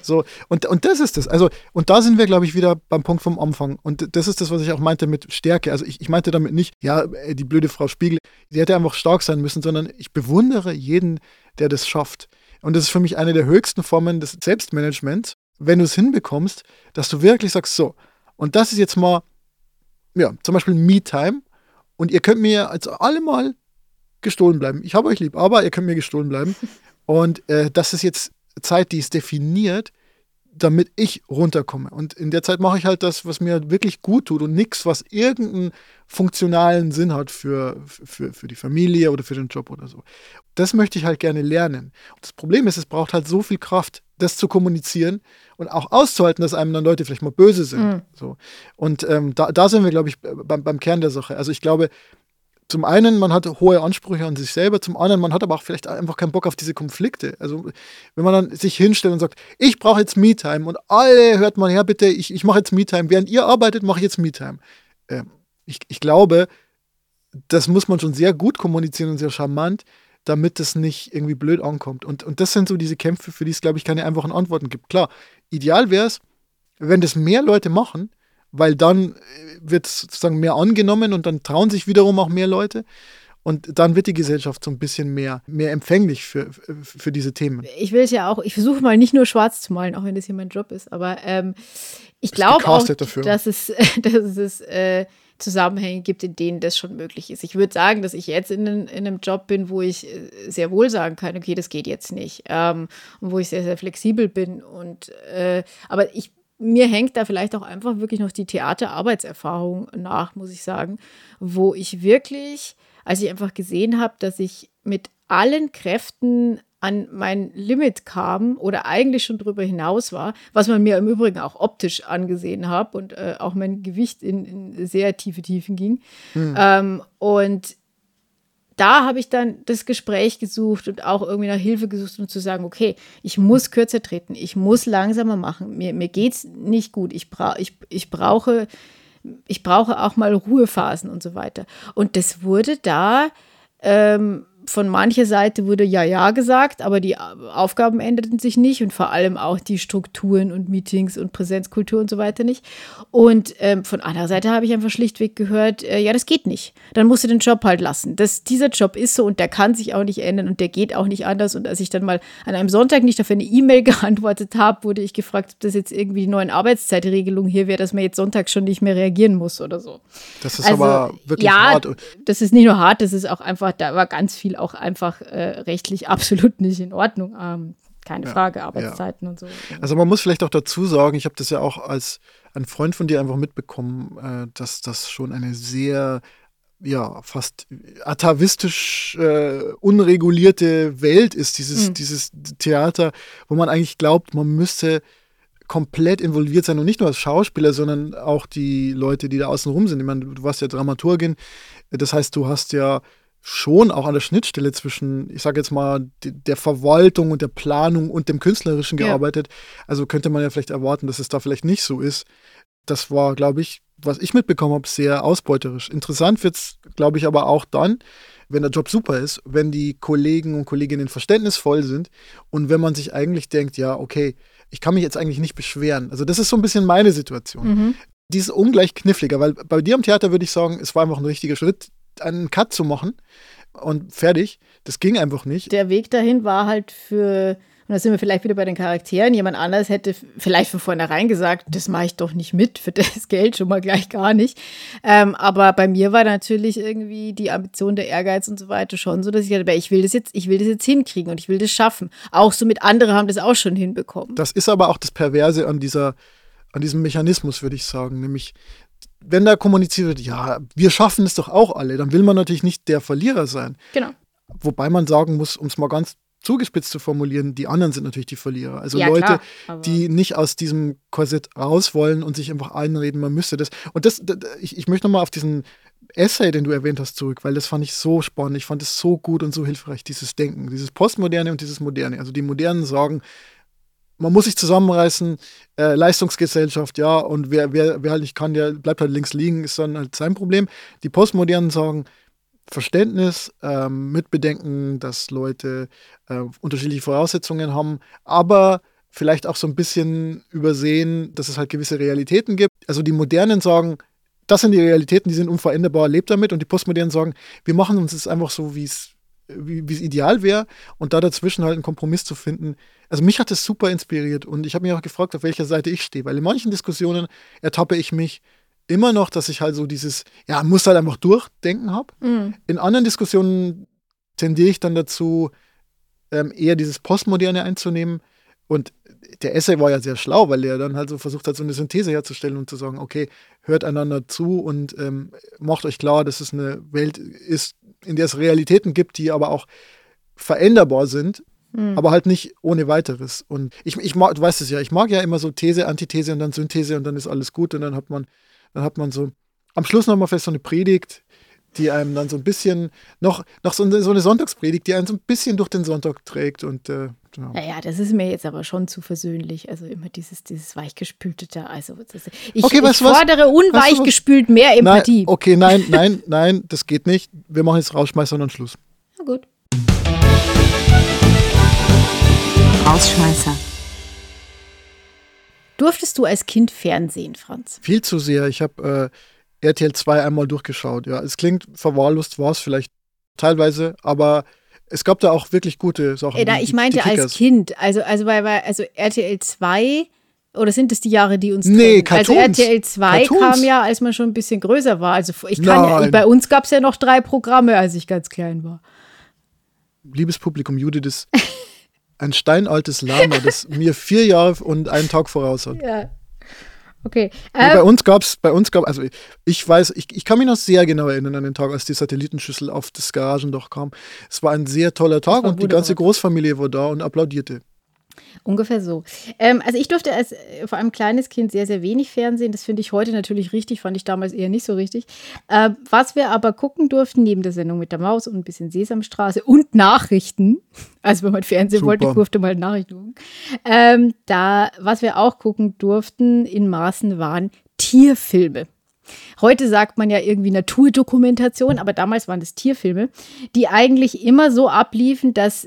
So, und, und das ist das. Also, und da sind wir, glaube ich, wieder beim Punkt vom Anfang. Und das ist das, was ich auch meinte mit Stärke. Also ich, ich meinte damit nicht, ja, äh, die blöde Frau Spiegel, die hätte einfach stark sein müssen, sondern ich bewundere jeden, der das schafft. Und das ist für mich eine der höchsten Formen des Selbstmanagements, wenn du es hinbekommst, dass du wirklich sagst, so, und das ist jetzt mal, ja, zum Beispiel Me-Time und ihr könnt mir als alle mal gestohlen bleiben. Ich habe euch lieb, aber ihr könnt mir gestohlen bleiben. Und äh, das ist jetzt Zeit, die ist definiert, damit ich runterkomme. Und in der Zeit mache ich halt das, was mir wirklich gut tut und nichts, was irgendeinen funktionalen Sinn hat für, für, für die Familie oder für den Job oder so. Das möchte ich halt gerne lernen. Und das Problem ist, es braucht halt so viel Kraft, das zu kommunizieren und auch auszuhalten, dass einem dann Leute vielleicht mal böse sind. Mhm. So. Und ähm, da, da sind wir, glaube ich, beim, beim Kern der Sache. Also ich glaube, zum einen, man hat hohe Ansprüche an sich selber, zum anderen, man hat aber auch vielleicht einfach keinen Bock auf diese Konflikte. Also, wenn man dann sich hinstellt und sagt, ich brauche jetzt Me-Time und alle hört mal her, bitte, ich, ich mache jetzt Me-Time. Während ihr arbeitet, mache ich jetzt Me-Time. Ähm, ich, ich glaube, das muss man schon sehr gut kommunizieren und sehr charmant, damit es nicht irgendwie blöd ankommt. Und, und das sind so diese Kämpfe, für die es, glaube ich, keine einfachen Antworten gibt. Klar, ideal wäre es, wenn das mehr Leute machen, weil dann äh, wird es sozusagen mehr angenommen und dann trauen sich wiederum auch mehr Leute. Und dann wird die Gesellschaft so ein bisschen mehr, mehr empfänglich für, für diese Themen. Ich will es ja auch, ich versuche mal nicht nur schwarz zu malen, auch wenn das hier mein Job ist, aber ähm, ich glaube auch, dafür. dass es, dass es äh, Zusammenhänge gibt, in denen das schon möglich ist. Ich würde sagen, dass ich jetzt in, in, einem Job bin, wo ich äh, sehr wohl sagen kann, okay, das geht jetzt nicht. Ähm, und wo ich sehr, sehr flexibel bin. Und äh, aber ich mir hängt da vielleicht auch einfach wirklich noch die Theaterarbeitserfahrung nach, muss ich sagen, wo ich wirklich, als ich einfach gesehen habe, dass ich mit allen Kräften an mein Limit kam oder eigentlich schon darüber hinaus war, was man mir im Übrigen auch optisch angesehen hat und äh, auch mein Gewicht in, in, sehr tiefe Tiefen ging. Hm. Ähm, und da habe ich dann das Gespräch gesucht und auch irgendwie nach Hilfe gesucht, um zu sagen, okay, ich muss kürzer treten, ich muss langsamer machen, mir, mir geht es nicht gut, ich, bra ich, ich, brauche, ich brauche auch mal Ruhephasen und so weiter. Und das wurde da ähm, von mancher Seite wurde ja, ja gesagt, aber die Aufgaben änderten sich nicht und vor allem auch die Strukturen und Meetings und Präsenzkultur und so weiter nicht. Und ähm, von anderer Seite habe ich einfach schlichtweg gehört, äh, ja, das geht nicht. Dann musst du den Job halt lassen. Das, dieser Job ist so und der kann sich auch nicht ändern und der geht auch nicht anders. Und als ich dann mal an einem Sonntag nicht auf eine E-Mail geantwortet habe, wurde ich gefragt, ob das jetzt irgendwie die neuen Arbeitszeitregelungen hier wäre, dass man jetzt sonntags schon nicht mehr reagieren muss oder so. Das ist also, aber wirklich ja, hart. Das ist nicht nur hart, das ist auch einfach, da war ganz viel auch einfach äh, rechtlich absolut nicht in Ordnung. Ähm, keine ja, Frage, Arbeitszeiten ja. und so. Also man muss vielleicht auch dazu sagen, ich habe das ja auch als ein Freund von dir einfach mitbekommen, äh, dass das schon eine sehr ja, fast atavistisch äh, unregulierte Welt ist, dieses, mhm. dieses Theater, wo man eigentlich glaubt, man müsste komplett involviert sein und nicht nur als Schauspieler, sondern auch die Leute, die da außen rum sind. Ich meine, du warst ja Dramaturgin, das heißt, du hast ja schon auch an der Schnittstelle zwischen, ich sage jetzt mal, der Verwaltung und der Planung und dem Künstlerischen gearbeitet. Ja. Also könnte man ja vielleicht erwarten, dass es da vielleicht nicht so ist. Das war, glaube ich, was ich mitbekommen habe, sehr ausbeuterisch. Interessant wird es, glaube ich, aber auch dann, wenn der Job super ist, wenn die Kollegen und Kolleginnen verständnisvoll sind und wenn man sich eigentlich denkt, ja, okay, ich kann mich jetzt eigentlich nicht beschweren. Also das ist so ein bisschen meine Situation. Mhm. Die ist ungleich kniffliger, weil bei dir am Theater würde ich sagen, es war einfach ein richtiger Schritt, einen Cut zu machen und fertig. Das ging einfach nicht. Der Weg dahin war halt für, und da sind wir vielleicht wieder bei den Charakteren, jemand anders hätte vielleicht von vornherein gesagt, das mache ich doch nicht mit, für das Geld schon mal gleich gar nicht. Ähm, aber bei mir war natürlich irgendwie die Ambition, der Ehrgeiz und so weiter schon so, dass ich dachte, ich will das jetzt, ich will das jetzt hinkriegen und ich will das schaffen. Auch so mit anderen haben das auch schon hinbekommen. Das ist aber auch das Perverse an dieser an diesem Mechanismus, würde ich sagen. Nämlich, wenn da kommuniziert wird, ja, wir schaffen es doch auch alle, dann will man natürlich nicht der Verlierer sein. Genau. Wobei man sagen muss, um es mal ganz zugespitzt zu formulieren, die anderen sind natürlich die Verlierer. Also ja, Leute, klar, die nicht aus diesem Korsett raus wollen und sich einfach einreden, man müsste das. Und das, das ich, ich möchte nochmal auf diesen Essay, den du erwähnt hast, zurück, weil das fand ich so spannend. Ich fand es so gut und so hilfreich, dieses Denken, dieses Postmoderne und dieses Moderne. Also die Modernen sagen, man muss sich zusammenreißen, äh, Leistungsgesellschaft, ja, und wer, wer, wer halt nicht kann, der bleibt halt links liegen, ist dann halt sein Problem. Die Postmodernen sagen, Verständnis, ähm, Mitbedenken, dass Leute äh, unterschiedliche Voraussetzungen haben, aber vielleicht auch so ein bisschen übersehen, dass es halt gewisse Realitäten gibt. Also die Modernen sagen, das sind die Realitäten, die sind unveränderbar, lebt damit. Und die Postmodernen sagen, wir machen uns das einfach so, wie es wie es ideal wäre und da dazwischen halt einen Kompromiss zu finden. Also mich hat das super inspiriert und ich habe mich auch gefragt, auf welcher Seite ich stehe, weil in manchen Diskussionen ertappe ich mich immer noch, dass ich halt so dieses, ja, muss halt einfach durchdenken habe. Mhm. In anderen Diskussionen tendiere ich dann dazu, ähm, eher dieses Postmoderne einzunehmen. Und der Essay war ja sehr schlau, weil er dann halt so versucht hat, so eine Synthese herzustellen und zu sagen, okay, hört einander zu und ähm, macht euch klar, dass es eine Welt ist, in der es Realitäten gibt, die aber auch veränderbar sind, mhm. aber halt nicht ohne weiteres. Und ich, ich mag, du weißt es ja, ich mag ja immer so These, Antithese und dann Synthese und dann ist alles gut und dann hat man, dann hat man so am Schluss nochmal vielleicht so eine Predigt, die einem dann so ein bisschen, noch, noch so, eine, so eine Sonntagspredigt, die einen so ein bisschen durch den Sonntag trägt und äh, ja. Naja, das ist mir jetzt aber schon zu versöhnlich. Also immer dieses, dieses weichgespülte da. Also das, ich, okay, ich fordere unweichgespült mehr Empathie. Nein, okay, nein, nein, nein, das geht nicht. Wir machen jetzt Rausschmeißer und dann Schluss. Na gut. Rausschmeißer. Durftest du als Kind Fernsehen, Franz? Viel zu sehr. Ich habe äh, RTL 2 einmal durchgeschaut. Ja, es klingt verwahrlost, war es vielleicht teilweise, aber es gab da auch wirklich gute Sachen. Ey, da, ich meinte als Kind, also, also bei, bei also RTL 2 oder sind das die Jahre, die uns Nee, Cartoons. Also RTL 2 Cartoons. kam ja, als man schon ein bisschen größer war. Also ich kann ja, bei uns gab es ja noch drei Programme, als ich ganz klein war. Liebes Publikum, Judith ist ein steinaltes Lama, das mir vier Jahre und einen Tag voraus hat. Ja. Okay. Ähm, bei uns gab es, bei uns gab also ich weiß, ich, ich kann mich noch sehr genau erinnern an den Tag, als die Satellitenschüssel auf das Garagendach kam. Es war ein sehr toller Tag und die ganze Großfamilie war da und applaudierte. Ungefähr so. Ähm, also ich durfte als äh, vor allem kleines Kind sehr, sehr wenig Fernsehen. Das finde ich heute natürlich richtig, fand ich damals eher nicht so richtig. Äh, was wir aber gucken durften, neben der Sendung mit der Maus und ein bisschen Sesamstraße und Nachrichten, also wenn man Fernsehen Super. wollte, durfte man Nachrichten gucken. Ähm, da, was wir auch gucken durften in Maßen waren Tierfilme. Heute sagt man ja irgendwie Naturdokumentation, aber damals waren das Tierfilme, die eigentlich immer so abliefen, dass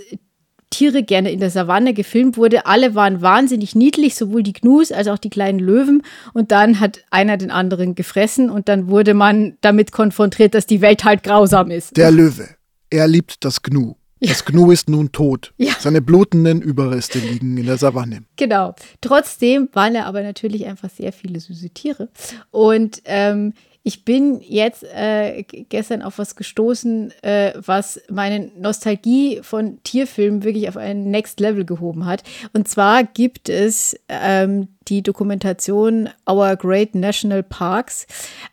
Tiere gerne in der Savanne gefilmt wurde. Alle waren wahnsinnig niedlich, sowohl die Gnus als auch die kleinen Löwen. Und dann hat einer den anderen gefressen und dann wurde man damit konfrontiert, dass die Welt halt grausam ist. Der Löwe, er liebt das Gnu. Das Gnu ist nun tot. Ja. Seine blutenden Überreste liegen in der Savanne. Genau. Trotzdem waren da aber natürlich einfach sehr viele süße Tiere. Und ähm, ich bin jetzt äh, gestern auf was gestoßen, äh, was meine Nostalgie von Tierfilmen wirklich auf ein Next Level gehoben hat. Und zwar gibt es ähm, die Dokumentation Our Great National Parks,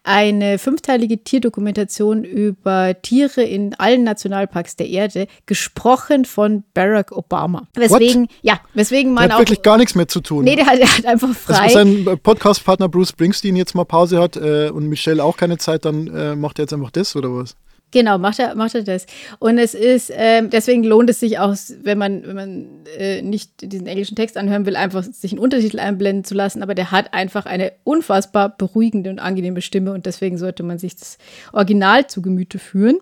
eine fünfteilige Tierdokumentation über Tiere in allen Nationalparks der Erde, gesprochen von Barack Obama. Weswegen, What? ja, weswegen Der man hat auch. wirklich gar nichts mehr zu tun. Nee, der hat, der hat einfach also, frei. wenn sein Podcast-Partner Bruce Springsteen jetzt mal Pause hat äh, und Michelle auch keine Zeit, dann äh, macht er jetzt einfach das oder was? Genau, macht er, macht er das. Und es ist, ähm, deswegen lohnt es sich auch, wenn man, wenn man äh, nicht diesen englischen Text anhören will, einfach sich einen Untertitel einblenden zu lassen. Aber der hat einfach eine unfassbar beruhigende und angenehme Stimme und deswegen sollte man sich das Original zu Gemüte führen.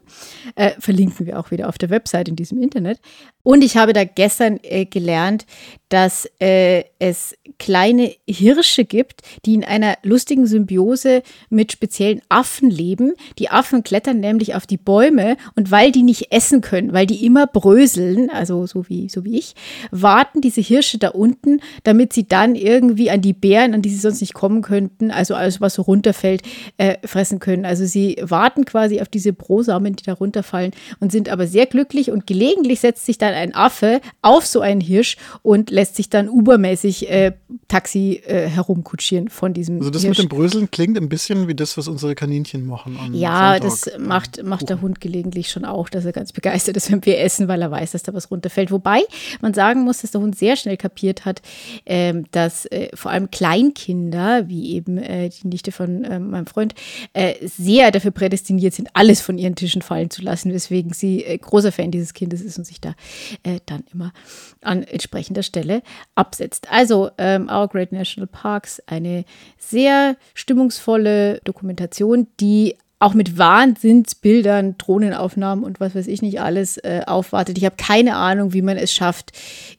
Äh, verlinken wir auch wieder auf der Website in diesem Internet. Und ich habe da gestern äh, gelernt, dass äh, es kleine Hirsche gibt, die in einer lustigen Symbiose mit speziellen Affen leben. Die Affen klettern nämlich auf die Bäume und weil die nicht essen können, weil die immer bröseln, also so wie, so wie ich, warten diese Hirsche da unten, damit sie dann irgendwie an die Bären, an die sie sonst nicht kommen könnten, also alles, was so runterfällt, äh, fressen können. Also sie warten quasi auf diese Brosamen, die da runterfallen und sind aber sehr glücklich und gelegentlich setzt sich dann ein Affe auf so einen Hirsch und lässt sich dann übermäßig äh, Taxi äh, herumkutschieren von diesem Also das Hirsch. mit dem Bröseln klingt ein bisschen wie das, was unsere Kaninchen machen. Ja, Sonntag. das macht, macht der Hund gelegentlich schon auch, dass er ganz begeistert ist, wenn wir essen, weil er weiß, dass da was runterfällt. Wobei man sagen muss, dass der Hund sehr schnell kapiert hat, ähm, dass äh, vor allem Kleinkinder, wie eben äh, die Nichte von äh, meinem Freund, äh, sehr dafür prädestiniert sind, alles von ihren Tischen fallen zu lassen, weswegen sie äh, großer Fan dieses Kindes ist und sich da äh, dann immer an entsprechender Stelle absetzt. Also ähm, Our Great National Parks, eine sehr stimmungsvolle Dokumentation, die auch mit Wahnsinnsbildern, Drohnenaufnahmen und was weiß ich nicht alles äh, aufwartet. Ich habe keine Ahnung, wie man es schafft,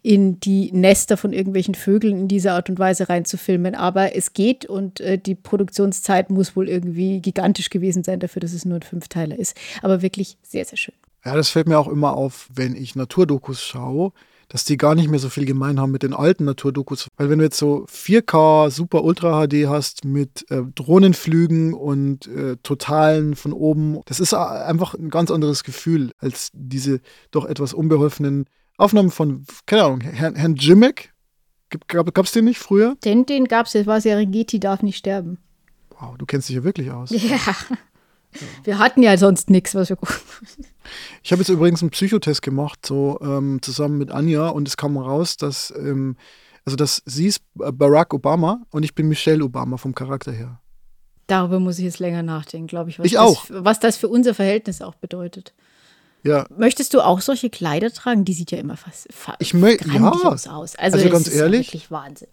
in die Nester von irgendwelchen Vögeln in dieser Art und Weise reinzufilmen. Aber es geht und äh, die Produktionszeit muss wohl irgendwie gigantisch gewesen sein dafür, dass es nur ein Fünfteiler ist. Aber wirklich sehr, sehr schön. Ja, das fällt mir auch immer auf, wenn ich Naturdokus schaue, dass die gar nicht mehr so viel gemein haben mit den alten Naturdokus. Weil wenn du jetzt so 4K Super Ultra HD hast mit äh, Drohnenflügen und äh, Totalen von oben, das ist a- einfach ein ganz anderes Gefühl als diese doch etwas unbeholfenen Aufnahmen von, keine Ahnung, Herrn, Herrn Jimmick. Gab es den nicht früher? Den, den gab es, das war Serengeti darf nicht sterben. Wow, du kennst dich ja wirklich aus. Ja. Wir hatten ja sonst nichts, was wir gucken. Ich habe jetzt übrigens einen Psychotest gemacht, so ähm, zusammen mit Anja, und es kam raus, dass, ähm, also dass sie ist Barack Obama und ich bin Michelle Obama vom Charakter her. Darüber muss ich jetzt länger nachdenken, glaube ich. Was Ich das, auch. Was das für unser Verhältnis auch bedeutet. Ja, Möchtest du auch solche Kleider tragen? Die sieht ja immer fast fa Ich ja. aus. Also, Also ganz ehrlich, wirklich Wahnsinn.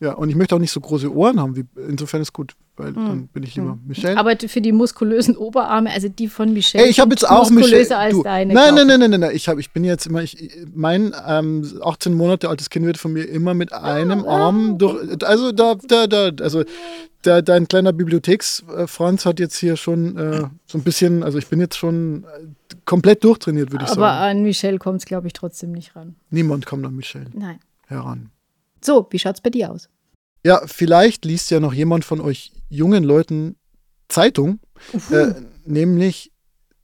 ja, und ich möchte auch nicht so große Ohren haben, wie, insofern ist gut, weil dann bin ich lieber Michelle. Hm. Aber für die muskulösen Oberarme, also die von Michelle, Ey, ich habe jetzt auch muskulöser Michelle. als Du, deine. nein, nein, ich. nein, nein, nein. Ich, hab, ich bin jetzt immer, ich, mein ähm, 18 Monate altes Kind wird von mir immer mit einem Ah, Arm durch. Also da, da, da, also der, dein kleiner Bibliotheksfranz hat jetzt hier schon äh, so ein bisschen, also ich bin jetzt schon äh, komplett durchtrainiert, würde ich Aber sagen. an Michelle kommt es, glaube ich, trotzdem nicht ran. Niemand kommt an Michelle Nein. heran. So, wie schaut's bei dir aus? Ja, vielleicht liest ja noch jemand von euch jungen Leuten Zeitung, äh, nämlich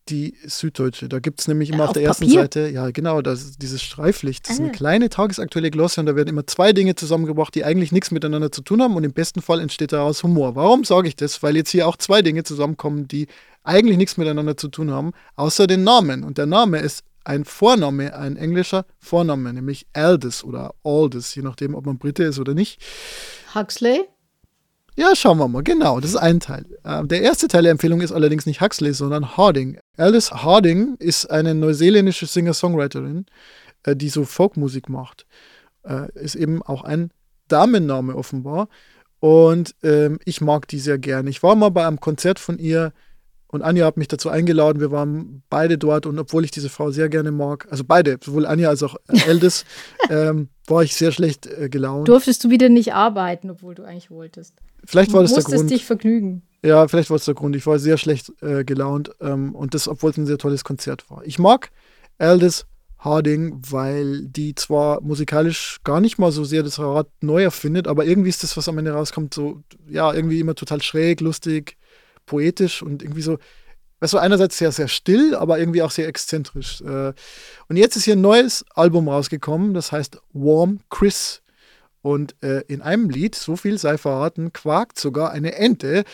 die Süddeutsche. Da gibt es nämlich immer Äh, auf, auf der ersten Papier? Seite, ja genau, das ist dieses Streiflicht. Das ist eine Ah. kleine tagesaktuelle Glosse und da werden immer zwei Dinge zusammengebracht, die eigentlich nichts miteinander zu tun haben und im besten Fall entsteht daraus Humor. Warum sage ich das? Weil jetzt hier auch zwei Dinge zusammenkommen, die eigentlich nichts miteinander zu tun haben, außer den Namen. Und der Name ist ein Vorname, ein englischer Vorname, nämlich Aldous oder Aldous, je nachdem, ob man Brite ist oder nicht. Huxley? Ja, schauen wir mal. Genau, das ist ein Teil. Ähm, der erste Teil der Empfehlung ist allerdings nicht Huxley, sondern Harding. Alice Harding ist eine neuseeländische Singer-Songwriterin, äh, die so Folkmusik macht. Äh, ist eben auch ein Damenname offenbar. Und ähm, ich mag die sehr gerne. Ich war mal bei einem Konzert von ihr und Anja hat mich dazu eingeladen. Wir waren beide dort und obwohl ich diese Frau sehr gerne mag, also beide, sowohl Anja als auch Eldis, ähm, war ich sehr schlecht äh, gelaunt. Durftest du wieder nicht arbeiten, obwohl du eigentlich wolltest? Vielleicht war das der Grund. Du musstest dich vergnügen. Ja, vielleicht war es der Grund. Ich war sehr schlecht äh, gelaunt ähm, und das, obwohl es ein sehr tolles Konzert war. Ich mag Aldis Harding, weil die zwar musikalisch gar nicht mal so sehr das Rad neu erfindet, aber irgendwie ist das, was am Ende rauskommt, so, ja, irgendwie immer total schräg, lustig, poetisch und irgendwie so, weißt du, einerseits sehr, sehr still, aber irgendwie auch sehr exzentrisch. Äh. Und jetzt ist hier ein neues Album rausgekommen, das heißt Warm Chris. Und äh, in einem Lied, so viel sei verraten, quakt sogar eine Ente.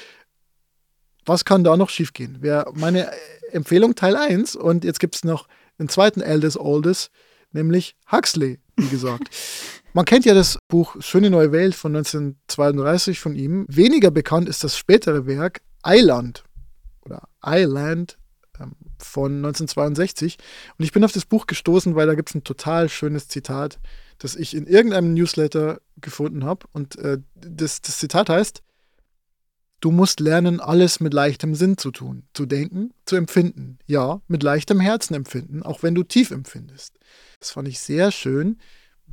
Was kann da noch schiefgehen? Wäre meine Empfehlung Teil 1 und jetzt gibt es noch den zweiten Eldest Oldest, nämlich Huxley, wie gesagt. Man kennt ja das Buch Schöne neue Welt von 1932 von ihm. Weniger bekannt ist das spätere Werk Island oder Island ähm, von 1962. Und ich bin auf das Buch gestoßen, weil da gibt es ein total schönes Zitat, das ich in irgendeinem Newsletter gefunden habe. Und äh, das, das Zitat heißt, Du musst lernen, alles mit leichtem Sinn zu tun, zu denken, zu empfinden. Ja, mit leichtem Herzen empfinden, auch wenn du tief empfindest. Das fand ich sehr schön,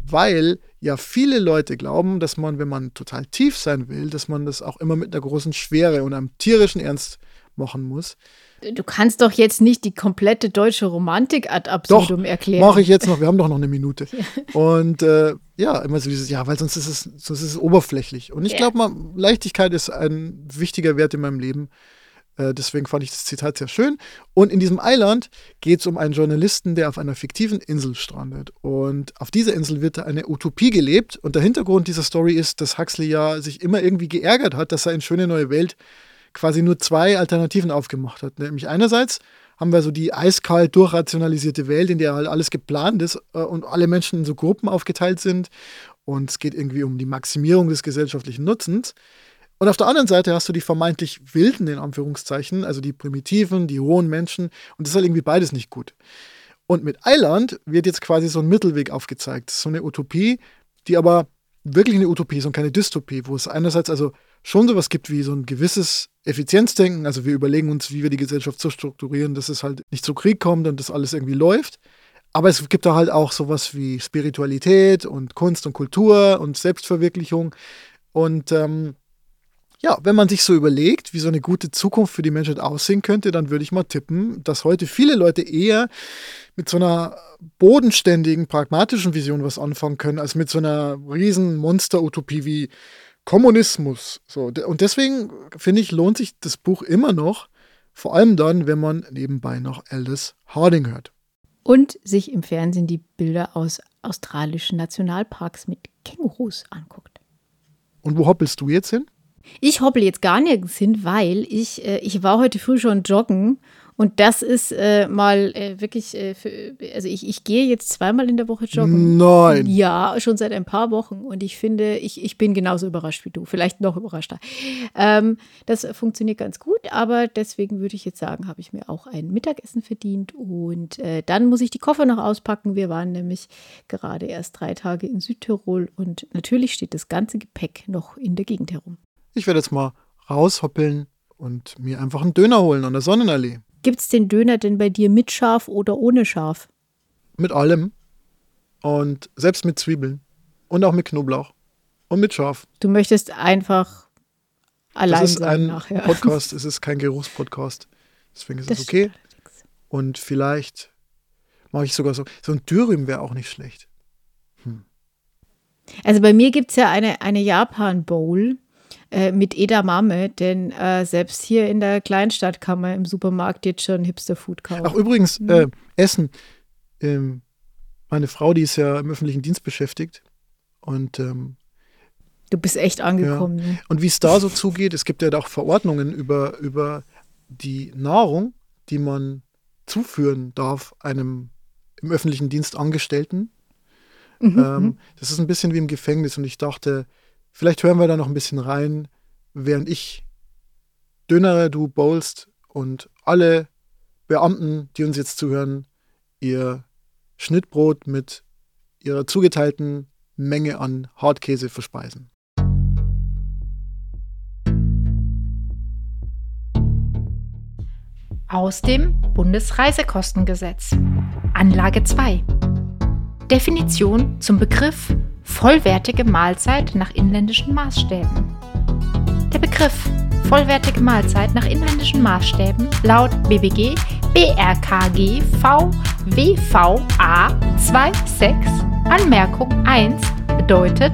weil ja viele Leute glauben, dass man, wenn man total tief sein will, dass man das auch immer mit einer großen Schwere und einem tierischen Ernst machen muss. Du kannst doch jetzt nicht die komplette deutsche Romantik ad absurdum doch, erklären. Mache ich jetzt noch. Wir haben doch noch eine Minute. Und äh, ja, immer so dieses, ja, weil sonst ist es, sonst ist es oberflächlich. Und ich ja. glaube Leichtigkeit ist ein wichtiger Wert in meinem Leben. Äh, deswegen fand ich das Zitat sehr schön. Und in diesem Eiland geht es um einen Journalisten, der auf einer fiktiven Insel strandet. Und auf dieser Insel wird eine Utopie gelebt. Und der Hintergrund dieser Story ist, dass Huxley ja sich immer irgendwie geärgert hat, dass er in Schöne Neue Welt quasi nur zwei Alternativen aufgemacht hat. Nämlich einerseits haben wir so die eiskalt durchrationalisierte Welt, in der halt alles geplant ist äh, und alle Menschen in so Gruppen aufgeteilt sind. Und es geht irgendwie um die Maximierung des gesellschaftlichen Nutzens. Und auf der anderen Seite hast du die vermeintlich Wilden, in Anführungszeichen, also die Primitiven, die hohen Menschen. Und das ist halt irgendwie beides nicht gut. Und mit Eiland wird jetzt quasi so ein Mittelweg aufgezeigt. So eine Utopie, die aber wirklich eine Utopie ist und keine Dystopie, wo es einerseits also schon sowas gibt wie so ein gewisses Effizienzdenken. Also wir überlegen uns, wie wir die Gesellschaft so strukturieren, dass es halt nicht zu Krieg kommt und dass alles irgendwie läuft. Aber es gibt da halt auch sowas wie Spiritualität und Kunst und Kultur und Selbstverwirklichung. Und ähm, ja, wenn man sich so überlegt, wie so eine gute Zukunft für die Menschheit aussehen könnte, dann würde ich mal tippen, dass heute viele Leute eher mit so einer bodenständigen, pragmatischen Vision was anfangen können, als mit so einer riesen Monster-Utopie wie Kommunismus. So, und deswegen finde ich, lohnt sich das Buch immer noch, vor allem dann, wenn man nebenbei noch Aldous Harding hört. Und sich im Fernsehen die Bilder aus australischen Nationalparks mit Kängurus anguckt. Und wo hoppelst du jetzt hin? Ich hoppel jetzt gar nirgends hin, weil ich, äh, ich war heute früh schon joggen und das ist äh, mal äh, wirklich, äh, für, also ich, ich gehe jetzt zweimal in der Woche joggen. Nein. Ja, schon seit ein paar Wochen. Und ich finde, ich, ich bin genauso überrascht wie du. Vielleicht noch überraschter. Ähm, das funktioniert ganz gut, aber deswegen würde ich jetzt sagen, habe ich mir auch ein Mittagessen verdient. Und äh, dann muss ich die Koffer noch auspacken. Wir waren nämlich gerade erst drei Tage in Südtirol und natürlich steht das ganze Gepäck noch in der Gegend herum. Ich werde jetzt mal raushoppeln und mir einfach einen Döner holen an der Sonnenallee. Gibt es den Döner denn bei dir mit Schaf oder ohne Schaf? Mit allem. Und selbst mit Zwiebeln. Und auch mit Knoblauch. Und mit Schaf. Du möchtest einfach allein das ist sein ein nachher. Podcast, es ist kein Geruchspodcast. Deswegen ist es okay. Und vielleicht mache ich sogar so. So ein Dürüm wäre auch nicht schlecht. Hm. Also bei mir gibt es ja eine, eine Japan-Bowl äh, mit Edamame, denn äh, selbst hier in der Kleinstadt kann man im Supermarkt jetzt schon Hipster-Food kaufen. Ach, übrigens, mhm. äh, Essen. Ähm, meine Frau, die ist ja im öffentlichen Dienst beschäftigt und ähm, Du bist echt angekommen. Ja. Ne? Und wie es da so zugeht, es gibt ja auch Verordnungen über, über die Nahrung, die man zuführen darf einem im öffentlichen Dienst Angestellten. Mhm. Ähm, mhm. das ist ein bisschen wie im Gefängnis und ich dachte, Vielleicht hören wir da noch ein bisschen rein, während ich dönere, du bowlst und alle Beamten, die uns jetzt zuhören, ihr Schnittbrot mit ihrer zugeteilten Menge an Hartkäse verspeisen. Aus dem Bundesreisekostengesetz. Anlage 2. Definition zum Begriff vollwertige Mahlzeit nach inländischen Maßstäben. Der Begriff vollwertige Mahlzeit nach inländischen Maßstäben laut BBG BRKG VWVA 26 Anmerkung 1 bedeutet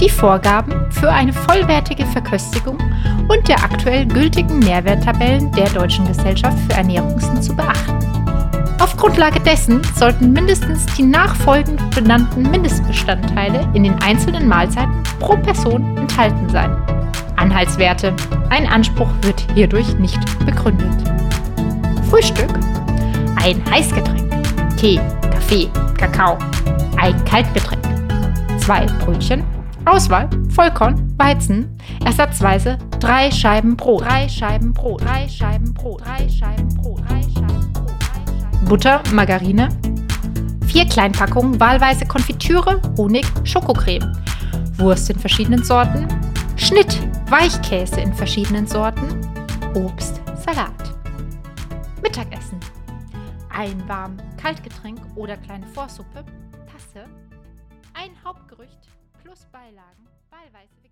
die Vorgaben für eine vollwertige Verköstigung und der aktuell gültigen Nährwerttabellen der Deutschen Gesellschaft für Ernährungssinn zu beachten. Auf Grundlage dessen sollten mindestens die nachfolgend benannten Mindestbestandteile in den einzelnen Mahlzeiten pro Person enthalten sein. Anhaltswerte. Ein Anspruch wird hierdurch nicht begründet. Frühstück. Ein Heißgetränk. Tee, Kaffee, Kakao. Ein Kaltgetränk. Zwei Brötchen. Auswahl: Vollkorn, Weizen. Ersatzweise drei Scheiben Brot. Drei Scheiben Brot. Drei Scheiben Brot. Drei Scheiben Brot. Drei Scheiben Brot. Butter, Margarine. Vier Kleinpackungen wahlweise Konfitüre, Honig, Schokocreme. Wurst in verschiedenen Sorten. Schnitt, Weichkäse in verschiedenen Sorten. Obst, Salat. Mittagessen. Ein warm Kaltgetränk oder kleine Vorsuppe. Tasse. Ein Hauptgerücht plus Beilagen, wahlweise.